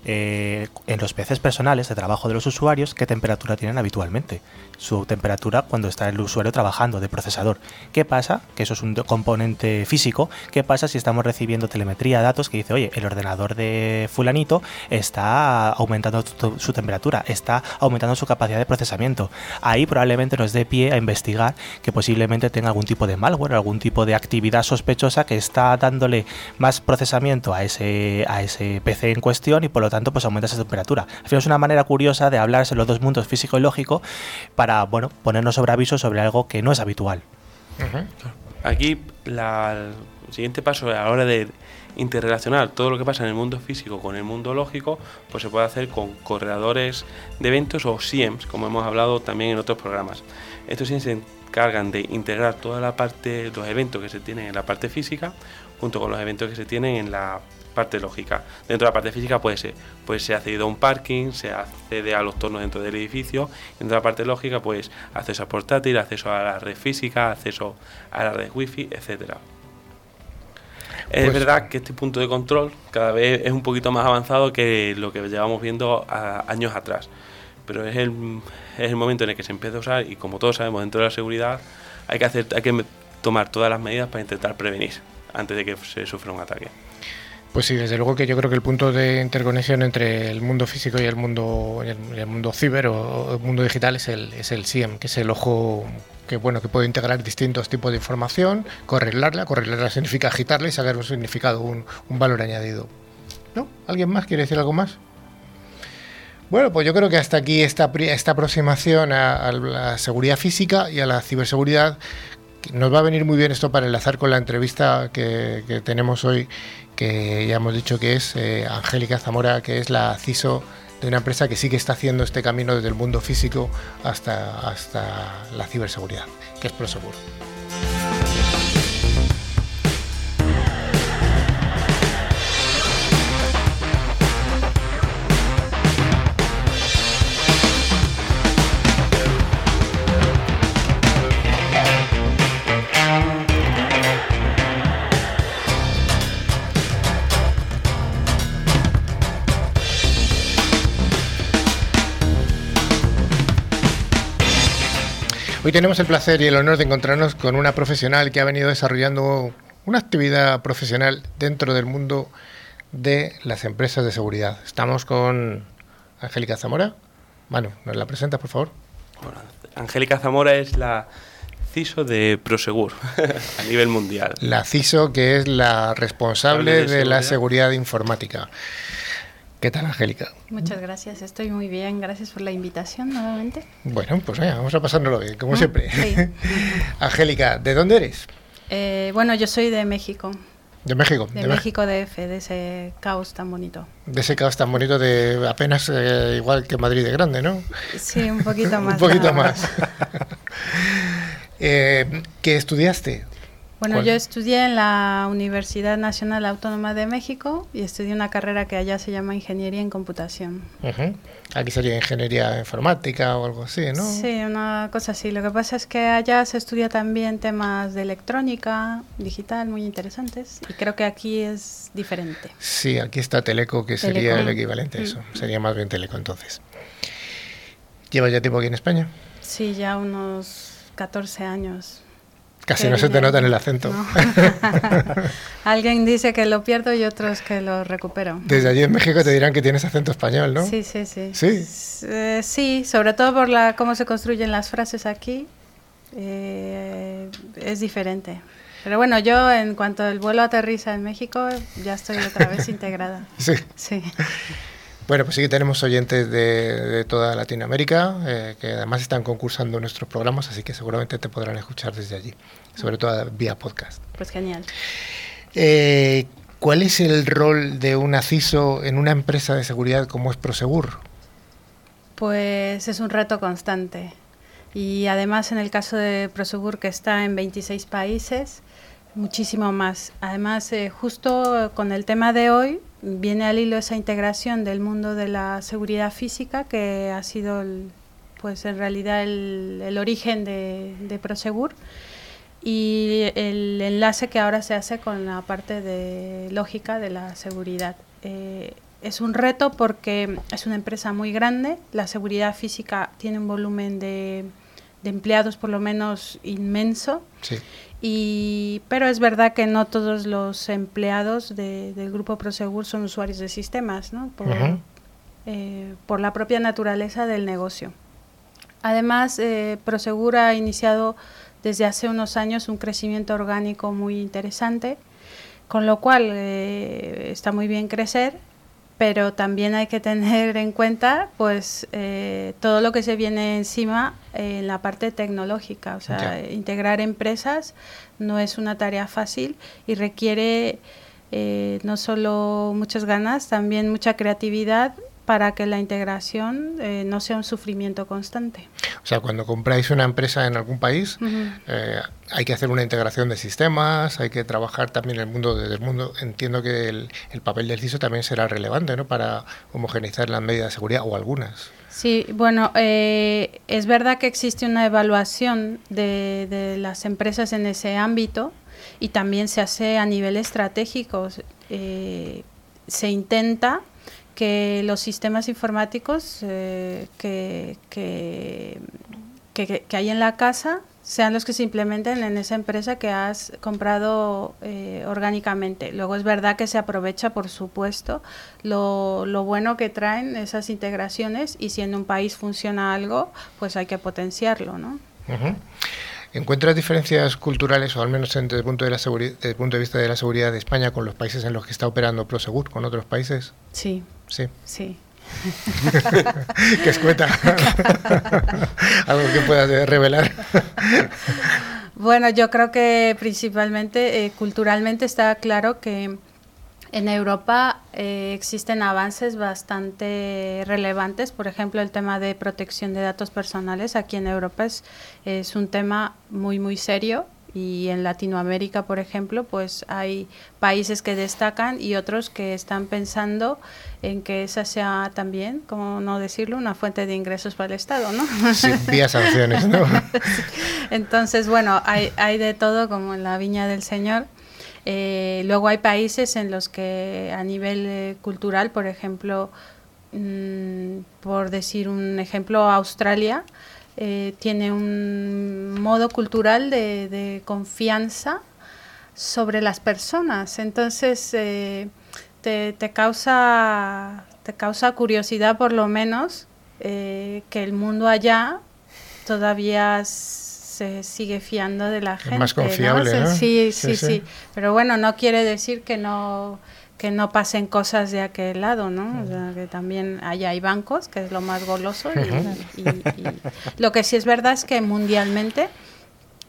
eh, en los PCs personales de trabajo de los usuarios qué temperatura tienen habitualmente. Su temperatura cuando está el usuario trabajando de procesador. ¿Qué pasa? Que eso es un componente físico. ¿Qué pasa si estamos recibiendo telemetría, datos que dice, oye, el ordenador de fulanito está aumentando su temperatura, está aumentando su capacidad de procesamiento? Ahí probablemente nos dé pie a investigar que posiblemente tenga algún tipo de malware, algún tipo de actividad sospechosa que está dándole más procesamiento a ese, a ese PC en cuestión y por lo tanto pues aumenta esa temperatura. Al final es una manera curiosa de hablarse los dos mundos físico y lógico para bueno, ponernos sobre aviso sobre algo que no es habitual. Aquí el siguiente paso a la hora de interrelacionar todo lo que pasa en el mundo físico con el mundo lógico, pues se puede hacer con corredores de eventos o SIEMs, como hemos hablado también en otros programas. Estos SIEMs se encargan de integrar toda la parte, los eventos que se tienen en la parte física, junto con los eventos que se tienen en la parte lógica. Dentro de la parte física puede ser, pues se ha accedido a un parking, se accede a los tornos dentro del edificio. Dentro de la parte lógica, pues acceso a portátil, acceso a la red física, acceso a la red wifi, etcétera. es pues verdad que este punto de control cada vez es un poquito más avanzado que lo que llevamos viendo años atrás. Pero es el, es el momento en el que se empieza a usar y como todos sabemos dentro de la seguridad hay que, hacer, hay que tomar todas las medidas para intentar prevenir antes de que se sufra un ataque. Pues sí, desde luego que yo creo que el punto de interconexión entre el mundo físico y el mundo el, mundo ciber o el mundo digital es el, es el que es el ojo que bueno que puede integrar distintos tipos de información, correlarla, correlarla significa agitarla y sacar un significado, un, valor añadido. ¿No? ¿Alguien más quiere decir algo más? Bueno, pues yo creo que hasta aquí esta, esta aproximación a, la seguridad física y a la ciberseguridad nos va a venir muy bien esto para enlazar con la entrevista que tenemos hoy que ya hemos dicho que es eh, Angélica Zamora, que es la CISO de una empresa que sí que está haciendo este camino desde el mundo físico hasta, hasta la ciberseguridad, que es Prosegur. Hoy tenemos el placer y el honor de encontrarnos con una profesional que ha venido desarrollando una actividad profesional dentro del mundo de las empresas de seguridad. Estamos con Angélica Zamora. Manu, ¿nos la presentas, por favor? Angélica Zamora es la CISO de Prosegur (laughs) a nivel mundial. La CISO, que es la responsable de, de la seguridad informática. ¿Qué tal, Angélica? Muchas gracias, estoy muy bien. Gracias por la invitación nuevamente. Bueno, pues venga, vamos a pasárnoslo bien, como ah, siempre. (laughs) Angélica, ¿de dónde eres? Eh, bueno, yo soy de México. De México. De, México DF, de ese caos tan bonito. De ese caos tan bonito de apenas eh, igual que Madrid de grande, ¿no? Sí, un poquito (laughs) más. un poquito más. (laughs) eh, ¿Qué estudiaste? Bueno, yo estudié en la Universidad Nacional Autónoma de México y estudié una carrera que allá se llama Ingeniería en Computación. Aquí sería Ingeniería Informática o algo así, ¿no? Sí, una cosa así. Lo que pasa es que allá se estudia también temas de electrónica, digital, muy interesantes. Y creo que aquí es diferente. Sí, aquí está Teleco, que sería el equivalente a eso. Mm. Sería más bien Teleco entonces. ¿Llevas ya tiempo aquí en España? Sí, ya unos 14 años. Casi no se te nota en el acento. (laughs) Alguien dice que lo pierdo y otros que lo recupero. Desde allí en México te dirán que tienes acento español, ¿no? Sí, sí, sí. Sí, eh, sí sobre todo por la cómo se construyen las frases aquí. Eh, es diferente. Pero bueno, yo en cuanto el vuelo aterriza en México, ya estoy otra vez (laughs) integrada. Sí. Sí. Bueno, pues sí que tenemos oyentes de, toda Latinoamérica eh, que además están concursando nuestros programas, así que seguramente te podrán escuchar desde allí, sobre todo vía podcast. Pues genial. Eh, ¿Cuál es el rol de un CISO en una empresa de seguridad como es Prosegur? Pues es un reto constante. Y además en el caso de Prosegur, que está en 26 países, muchísimo más. Además, eh, justo con el tema de hoy, viene al hilo esa integración del mundo de la seguridad física, que ha sido, pues en realidad, el, origen de, Prosegur, y el enlace que ahora se hace con la parte de lógica de la seguridad. Eh, es un reto porque es una empresa muy grande, la seguridad física tiene un volumen de, empleados por lo menos inmenso. Y, pero es verdad que no todos los empleados del grupo Prosegur son usuarios de sistemas, ¿no? por, eh, por la propia naturaleza del negocio. Además, eh, Prosegur ha iniciado desde hace unos años un crecimiento orgánico muy interesante, con lo cual eh, está muy bien crecer pero también hay que tener en cuenta pues eh, todo lo que se viene encima en la parte tecnológica. O sea integrar empresas no es una tarea fácil y requiere eh, no solo muchas ganas también mucha creatividad para que la integración eh, no sea un sufrimiento constante. O sea, cuando compráis una empresa en algún país, eh, hay que hacer una integración de sistemas, hay que trabajar también el mundo desde el mundo. Entiendo que el, papel del CISO también será relevante ¿no? para homogeneizar las medidas de seguridad o algunas. Sí, bueno, eh, es verdad que existe una evaluación de, de, las empresas en ese ámbito y también se hace a nivel estratégico. se intenta que los sistemas informáticos eh, que, que, hay en la casa sean los que se implementen en esa empresa que has comprado eh, orgánicamente. Luego es verdad que se aprovecha, por supuesto, lo, lo, bueno que traen esas integraciones y si en un país funciona algo, pues hay que potenciarlo, ¿no? ¿Encuentras diferencias culturales, o al menos desde el, punto de la desde el punto de vista de la seguridad de España, con los países en los que está operando Prosegur, con otros países? Sí. Sí. Sí. (laughs) ¿Qué escueta? (laughs) Algo que puedas revelar. (laughs) bueno, yo creo que principalmente, eh, culturalmente está claro que en Europa eh, existen avances bastante relevantes, por ejemplo, el tema de protección de datos personales aquí en Europa es, es un tema muy, muy serio y en Latinoamérica, por ejemplo, pues hay países que destacan y otros que están pensando en que esa sea también, como no decirlo, una fuente de ingresos para el Estado, ¿no? Sí, vía sanciones, ¿no? (laughs) Entonces, bueno, hay, hay de todo como en la viña del Señor. Eh, luego hay países en los que a nivel eh, cultural, por ejemplo, mm, por decir un ejemplo, Australia eh, tiene un modo cultural de, confianza sobre las personas. Entonces, te, te, causa, te causa curiosidad por lo menos que el mundo allá todavía se sigue fiando de la gente. más confiable, Sí, sí, sí, Pero bueno, no quiere decir que no que no pasen cosas de aquel lado, ¿no? O sea, que también allá hay bancos, que es lo más goloso. y, lo que sí es verdad es que mundialmente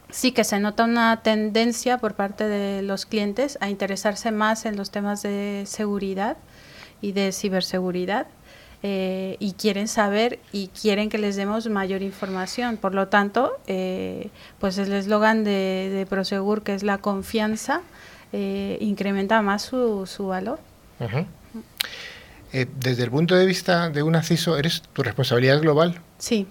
sí que se nota una tendencia por parte de los clientes a interesarse más en los temas de seguridad y de ciberseguridad eh, y quieren saber y quieren que les demos mayor información. Por lo tanto, eh, pues el eslogan de, de, Prosegur, que es la confianza, eh, incrementa más su, su valor. desde el punto de vista de un CISO, ¿eres tu responsabilidad global? Sí.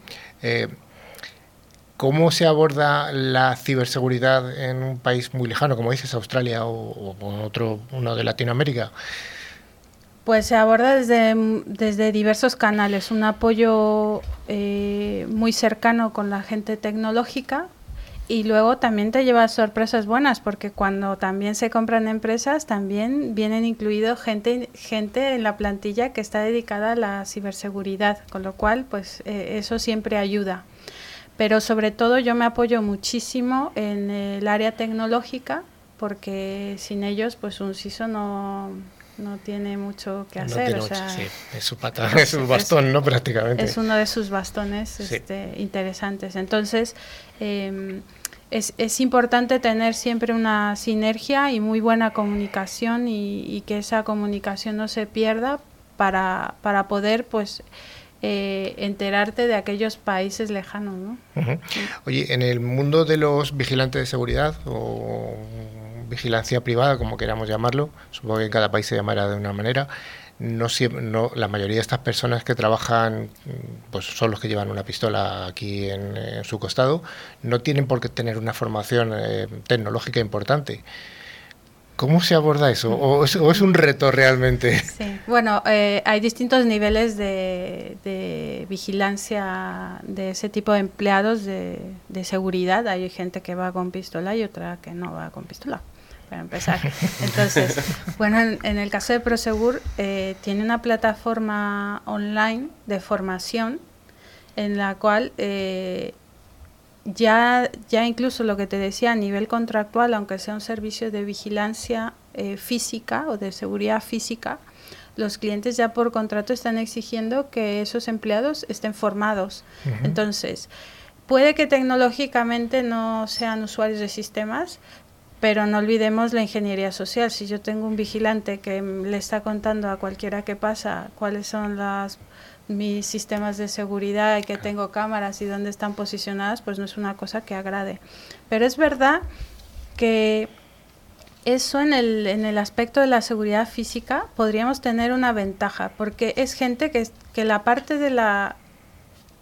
¿Cómo se aborda la ciberseguridad en un país muy lejano, como dices, Australia o, o otro, uno de Latinoamérica? Pues se aborda desde, desde diversos canales, un apoyo eh, muy cercano con la gente tecnológica y luego también te lleva sorpresas buenas porque cuando también se compran empresas también vienen incluidos gente, gente en la plantilla que está dedicada a la ciberseguridad, con lo cual pues eh, eso siempre ayuda. Pero sobre todo yo me apoyo muchísimo en el área tecnológica porque sin ellos pues un CISO no no tiene mucho que hacer. es su pata, es (laughs) su bastón, ¿no? Prácticamente. Es uno de sus bastones este, interesantes. Entonces, em, es, es, importante tener siempre una sinergia y muy buena comunicación y, que esa comunicación no se pierda para, para poder, pues, eh, enterarte de aquellos países lejanos. ¿no? Oye, en el mundo de los vigilantes de seguridad o vigilancia privada, como queramos llamarlo, supongo que en cada país se llamará de una manera, no, no la mayoría de estas personas que trabajan pues son los que llevan una pistola aquí en, su costado, no tienen por qué tener una formación eh, tecnológica importante. ¿Cómo se aborda eso? ¿O es, un reto realmente? Sí, bueno, eh, hay distintos niveles de, vigilancia de ese tipo de empleados de, seguridad. Hay gente que va con pistola y otra que no va con pistola, para empezar. Entonces, (laughs) bueno, en, el caso de Prosegur, eh, tiene una plataforma online de formación en la cual eh, ya, ya incluso lo que te decía a nivel contractual, aunque sea un servicio de vigilancia eh, física o de seguridad física, los clientes ya por contrato están exigiendo que esos empleados estén formados. Entonces, puede que tecnológicamente no sean usuarios de sistemas, pero no olvidemos la ingeniería social. Si yo tengo un vigilante que le está contando a cualquiera que pasa cuáles son las mis sistemas de seguridad y que tengo cámaras y dónde están posicionadas, pues no es una cosa que agrade. Pero es verdad que eso en el, en el aspecto de la seguridad física podríamos tener una ventaja, porque es gente que, que la parte de la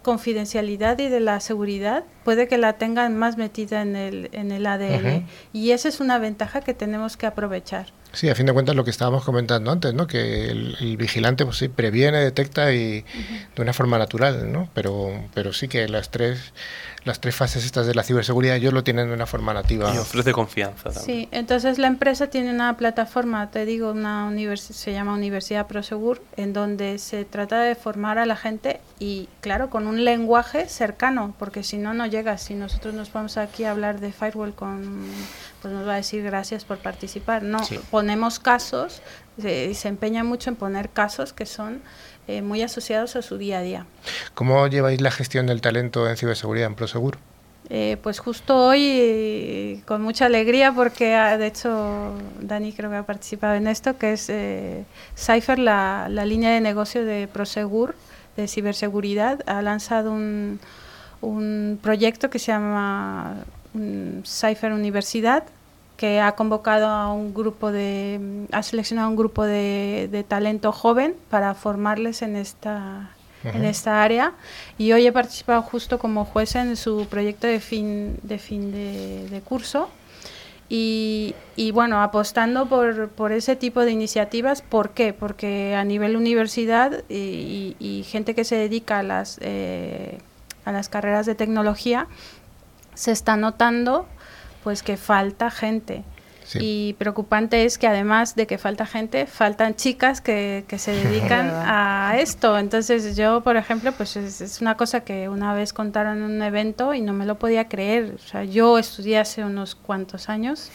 confidencialidad y de la seguridad puede que la tengan más metida en el, en el ADN. Y esa es una ventaja que tenemos que aprovechar. Sí, a fin de cuentas lo que estábamos comentando antes, ¿no? Que el, vigilante, pues sí, previene, detecta y de una forma natural, ¿no? Pero, pero sí que las tres, las tres fases estas de la ciberseguridad ellos lo tienen de una forma nativa. Y ofrece confianza también. Sí, entonces la empresa tiene una plataforma, te digo, una se llama Universidad Prosegur, en donde se trata de formar a la gente y, claro, con un lenguaje cercano, porque si no, no llega. Si nosotros nos vamos aquí a hablar de firewall con pues nos va a decir gracias por participar. No, ponemos casos, se, se, empeña mucho en poner casos que son eh, muy asociados a su día a día. ¿Cómo lleváis la gestión del talento en ciberseguridad en Prosegur? Eh, pues justo hoy, con mucha alegría, porque ah, de hecho Dani creo que ha participado en esto, que es eh, Cypher, la, la, línea de negocio de Prosegur, de ciberseguridad, ha lanzado un, un proyecto que se llama Cypher Universidad, que ha convocado a un grupo de, ha seleccionado un grupo de, talento joven para formarles en esta, en esta área. Y hoy he participado justo como juez en su proyecto de fin de, fin de, curso. Y, y, bueno, apostando por, por, ese tipo de iniciativas, ¿por qué? Porque a nivel universidad y, gente que se dedica a las, eh, a las carreras de tecnología, se está notando pues que falta gente. Y preocupante es que además de que falta gente, faltan chicas que, que se (laughs) dedican a esto. Entonces yo, por ejemplo, pues es, una cosa que una vez contaron en un evento y no me lo podía creer. O sea, yo estudié hace unos cuantos años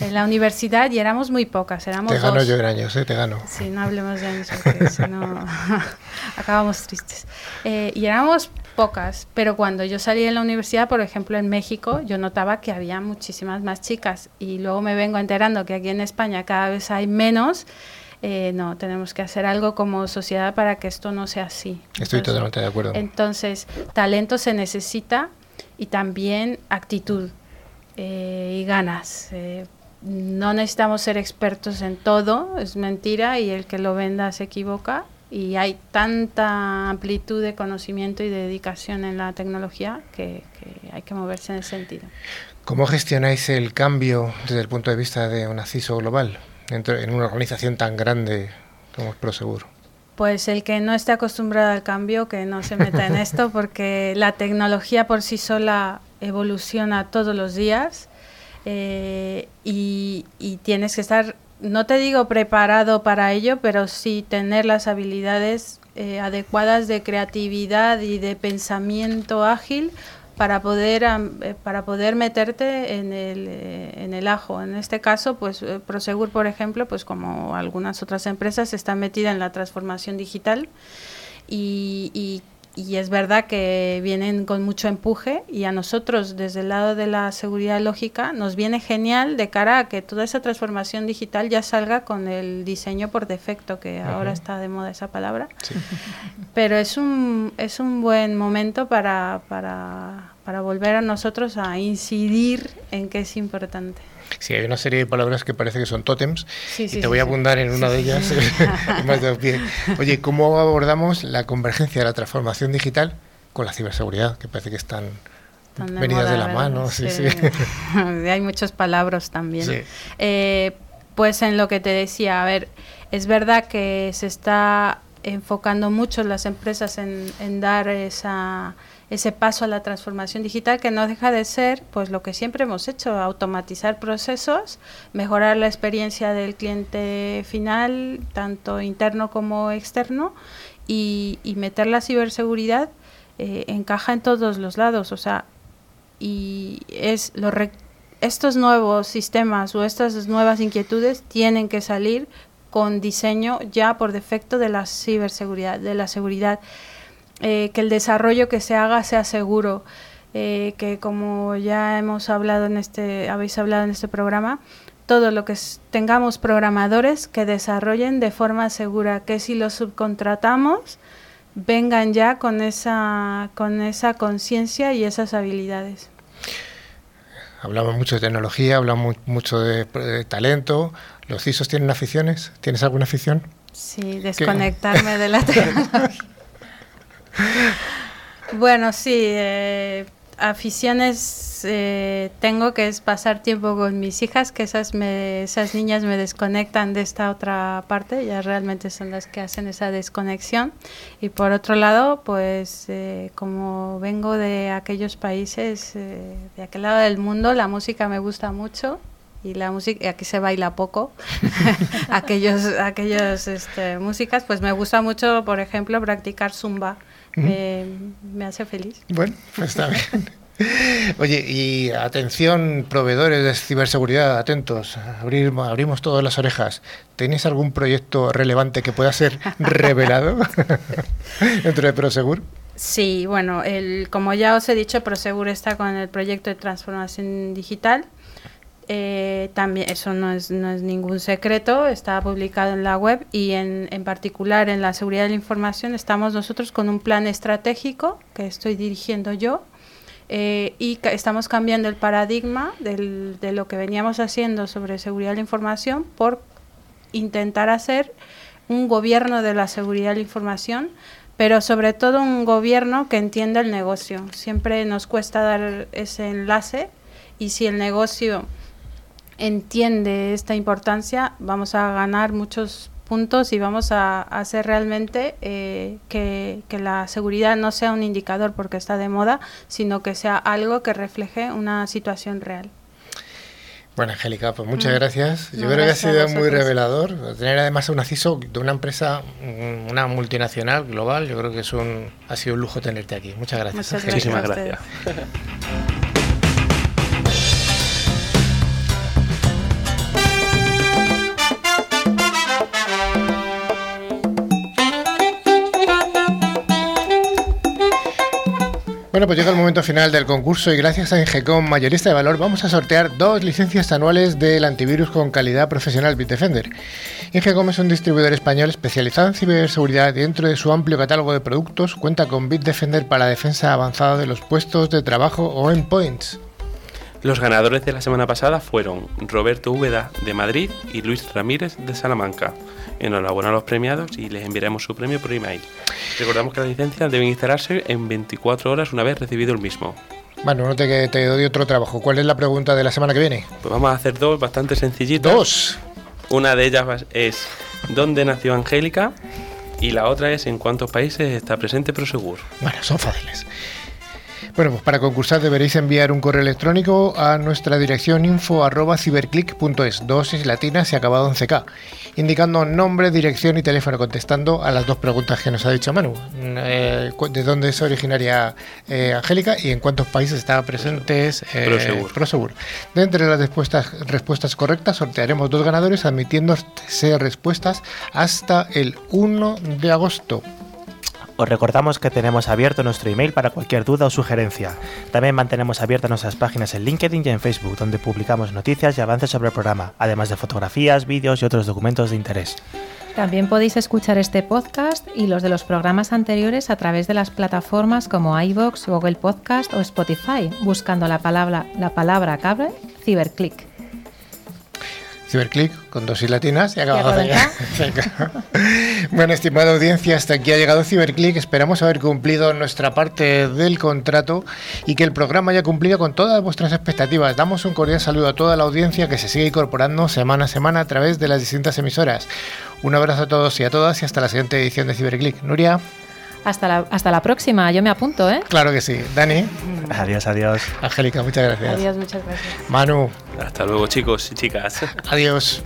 en la (laughs) universidad y éramos muy pocas, éramos Te gano yo en años, ¿eh? Te gano. Sí, no hablemos de años porque si no (laughs) acabamos tristes. Eh, y éramos pocas, pero cuando yo salí de la universidad, por ejemplo en México, yo notaba que había muchísimas más chicas y luego me vengo enterando que aquí en España cada vez hay menos. Eh, no, tenemos que hacer algo como sociedad para que esto no sea así. Estoy totalmente de acuerdo. Entonces, talento se necesita y también actitud eh, y ganas. Eh, no necesitamos ser expertos en todo, es mentira y el que lo venda se equivoca y hay tanta amplitud de conocimiento y de dedicación en la tecnología que, hay que moverse en ese sentido. ¿Cómo gestionáis el cambio desde el punto de vista de una CISO global en una organización tan grande como es Prosegur? Pues el que no esté acostumbrado al cambio, que no se meta en esto, (laughs) porque la tecnología por sí sola evoluciona todos los días eh, y, y, tienes que estar no te digo preparado para ello, pero sí tener las habilidades eh, adecuadas de creatividad y de pensamiento ágil para poder eh, para poder meterte en el, eh, en el ajo. En este caso, pues Prosegur, por ejemplo, pues como algunas otras empresas, está metida en la transformación digital y, y es verdad que vienen con mucho empuje y a nosotros desde el lado de la seguridad lógica nos viene genial de cara a que toda esa transformación digital ya salga con el diseño por defecto, que ahora está de moda esa palabra. (laughs) Pero es un, es un buen momento para, para, para volver a nosotros a incidir en que es importante. Sí, hay una serie de palabras que parece que son tótems y te voy a abundar en una de ellas. Oye, ¿cómo abordamos la convergencia de la transformación digital con la ciberseguridad? Que parece que están, venidas de la mano. Sí, sí. (laughs) hay muchos palabras también. Eh, pues en lo que te decía, a ver, es verdad que se está enfocando mucho las empresas en dar esa ese paso a la transformación digital que no deja de ser pues lo que siempre hemos hecho, automatizar procesos, mejorar la experiencia del cliente final, tanto interno como externo, y, meter la ciberseguridad eh, encaja en todos los lados, o sea, y es lo estos nuevos sistemas o estas nuevas inquietudes tienen que salir con diseño ya por defecto de la ciberseguridad, de la seguridad. Eh, que el desarrollo que se haga sea seguro, eh, que como ya hemos hablado en este, habéis hablado en este programa, todo lo que tengamos programadores que desarrollen de forma segura, que si los subcontratamos vengan ya con esa con esa conciencia y esas habilidades. Hablamos mucho de tecnología, hablamos mucho de, de, talento. ¿Los CISOs tienen aficiones? ¿Tienes alguna afición? Sí, desconectarme de la (laughs) tecnología. Bueno, sí, eh, aficiones eh, tengo que es pasar tiempo con mis hijas, que esas, me, esas niñas me desconectan de esta otra parte, ya realmente son las que hacen esa desconexión. Y por otro lado, pues eh, como vengo de aquellos países, de aquel lado del mundo, la música me gusta mucho y la música, aquí se baila poco, (laughs) aquellos, aquellos este, músicas, pues me gusta mucho, por ejemplo, practicar zumba me, hace feliz. Bueno, pues está (laughs) bien. Oye, y atención, proveedores de ciberseguridad, atentos, abrimos, abrimos todas las orejas. ¿Tenéis algún proyecto relevante que pueda ser revelado (laughs) dentro de Prosegur? Sí, bueno, el, como ya os he dicho, Prosegur está con el proyecto de transformación digital eh, también eso no es, no es ningún secreto, está publicado en la web y en, en, particular en la seguridad de la información estamos nosotros con un plan estratégico que estoy dirigiendo yo eh, y estamos cambiando el paradigma del, de lo que veníamos haciendo sobre seguridad de la información por intentar hacer un gobierno de la seguridad de la información pero sobre todo un gobierno que entienda el negocio. Siempre nos cuesta dar ese enlace y si el negocio entiende esta importancia, vamos a ganar muchos puntos y vamos a, hacer realmente eh, que, la seguridad no sea un indicador porque está de moda, sino que sea algo que refleje una situación real. Bueno, Angélica, pues muchas mm. gracias. Yo creo que ha sido muy revelador. Tener además un CISO de una empresa, mm, una multinacional global, yo creo que es un, ha sido un lujo tenerte aquí. Muchas gracias. Muchísimas gracias. Pues llega el momento final del concurso y gracias a Ingecom Mayorista de Valor vamos a sortear dos licencias anuales del antivirus con calidad profesional Bitdefender. Ingecom es un distribuidor español especializado en ciberseguridad y dentro de su amplio catálogo de productos cuenta con Bitdefender para la defensa avanzada de los puestos de trabajo o endpoints. Los ganadores de la semana pasada fueron Roberto Úbeda de Madrid y Luis Ramírez de Salamanca. Enhorabuena a los premiados y les enviaremos su premio por email. Recordamos que las licencias deben instalarse en 24 horas una vez recibido el mismo. Bueno, no te, te doy otro trabajo. ¿Cuál es la pregunta de la semana que viene? Pues vamos a hacer dos bastante sencillitas. ¿Dos? Una de ellas es ¿dónde nació Angélica? Y la otra es ¿en cuántos países está presente Prosegur? Bueno, son fáciles. Bueno, pues para concursar deberéis enviar un correo electrónico a nuestra dirección info.ciberclick.es, dosis latinas y acabado en CK, indicando nombre, dirección y teléfono, contestando a las dos preguntas que nos ha dicho Manu. Eh, ¿De dónde es originaria eh, Angélica y en cuántos países está presentes eh, Prosegur. Prosegur? De entre las respuestas, respuestas correctas sortearemos dos ganadores admitiéndose respuestas hasta el 1 de agosto. Os recordamos que tenemos abierto nuestro email para cualquier duda o sugerencia. También mantenemos abiertas nuestras páginas en LinkedIn y en Facebook, donde publicamos noticias y avances sobre el programa, además de fotografías, vídeos y otros documentos de interés. También podéis escuchar este podcast y los de los programas anteriores a través de las plataformas como iVoox, Google Podcast o Spotify, buscando la palabra, la palabra cabre, Ciberclick. Ciberclick con dos y latinas y acabamos de (laughs) Bueno, estimada audiencia, hasta aquí ha llegado Ciberclick. Esperamos haber cumplido nuestra parte del contrato y que el programa haya cumplido con todas vuestras expectativas. Damos un cordial saludo a toda la audiencia que se sigue incorporando semana a semana a través de las distintas emisoras. Un abrazo a todos y a todas y hasta la siguiente edición de Ciberclick. Nuria. Hasta la, hasta la próxima, yo me apunto, ¿eh? Claro que sí. Dani. Adiós, adiós. Angélica, muchas gracias. Adiós, muchas gracias. Manu. Hasta luego chicos y chicas. Adiós.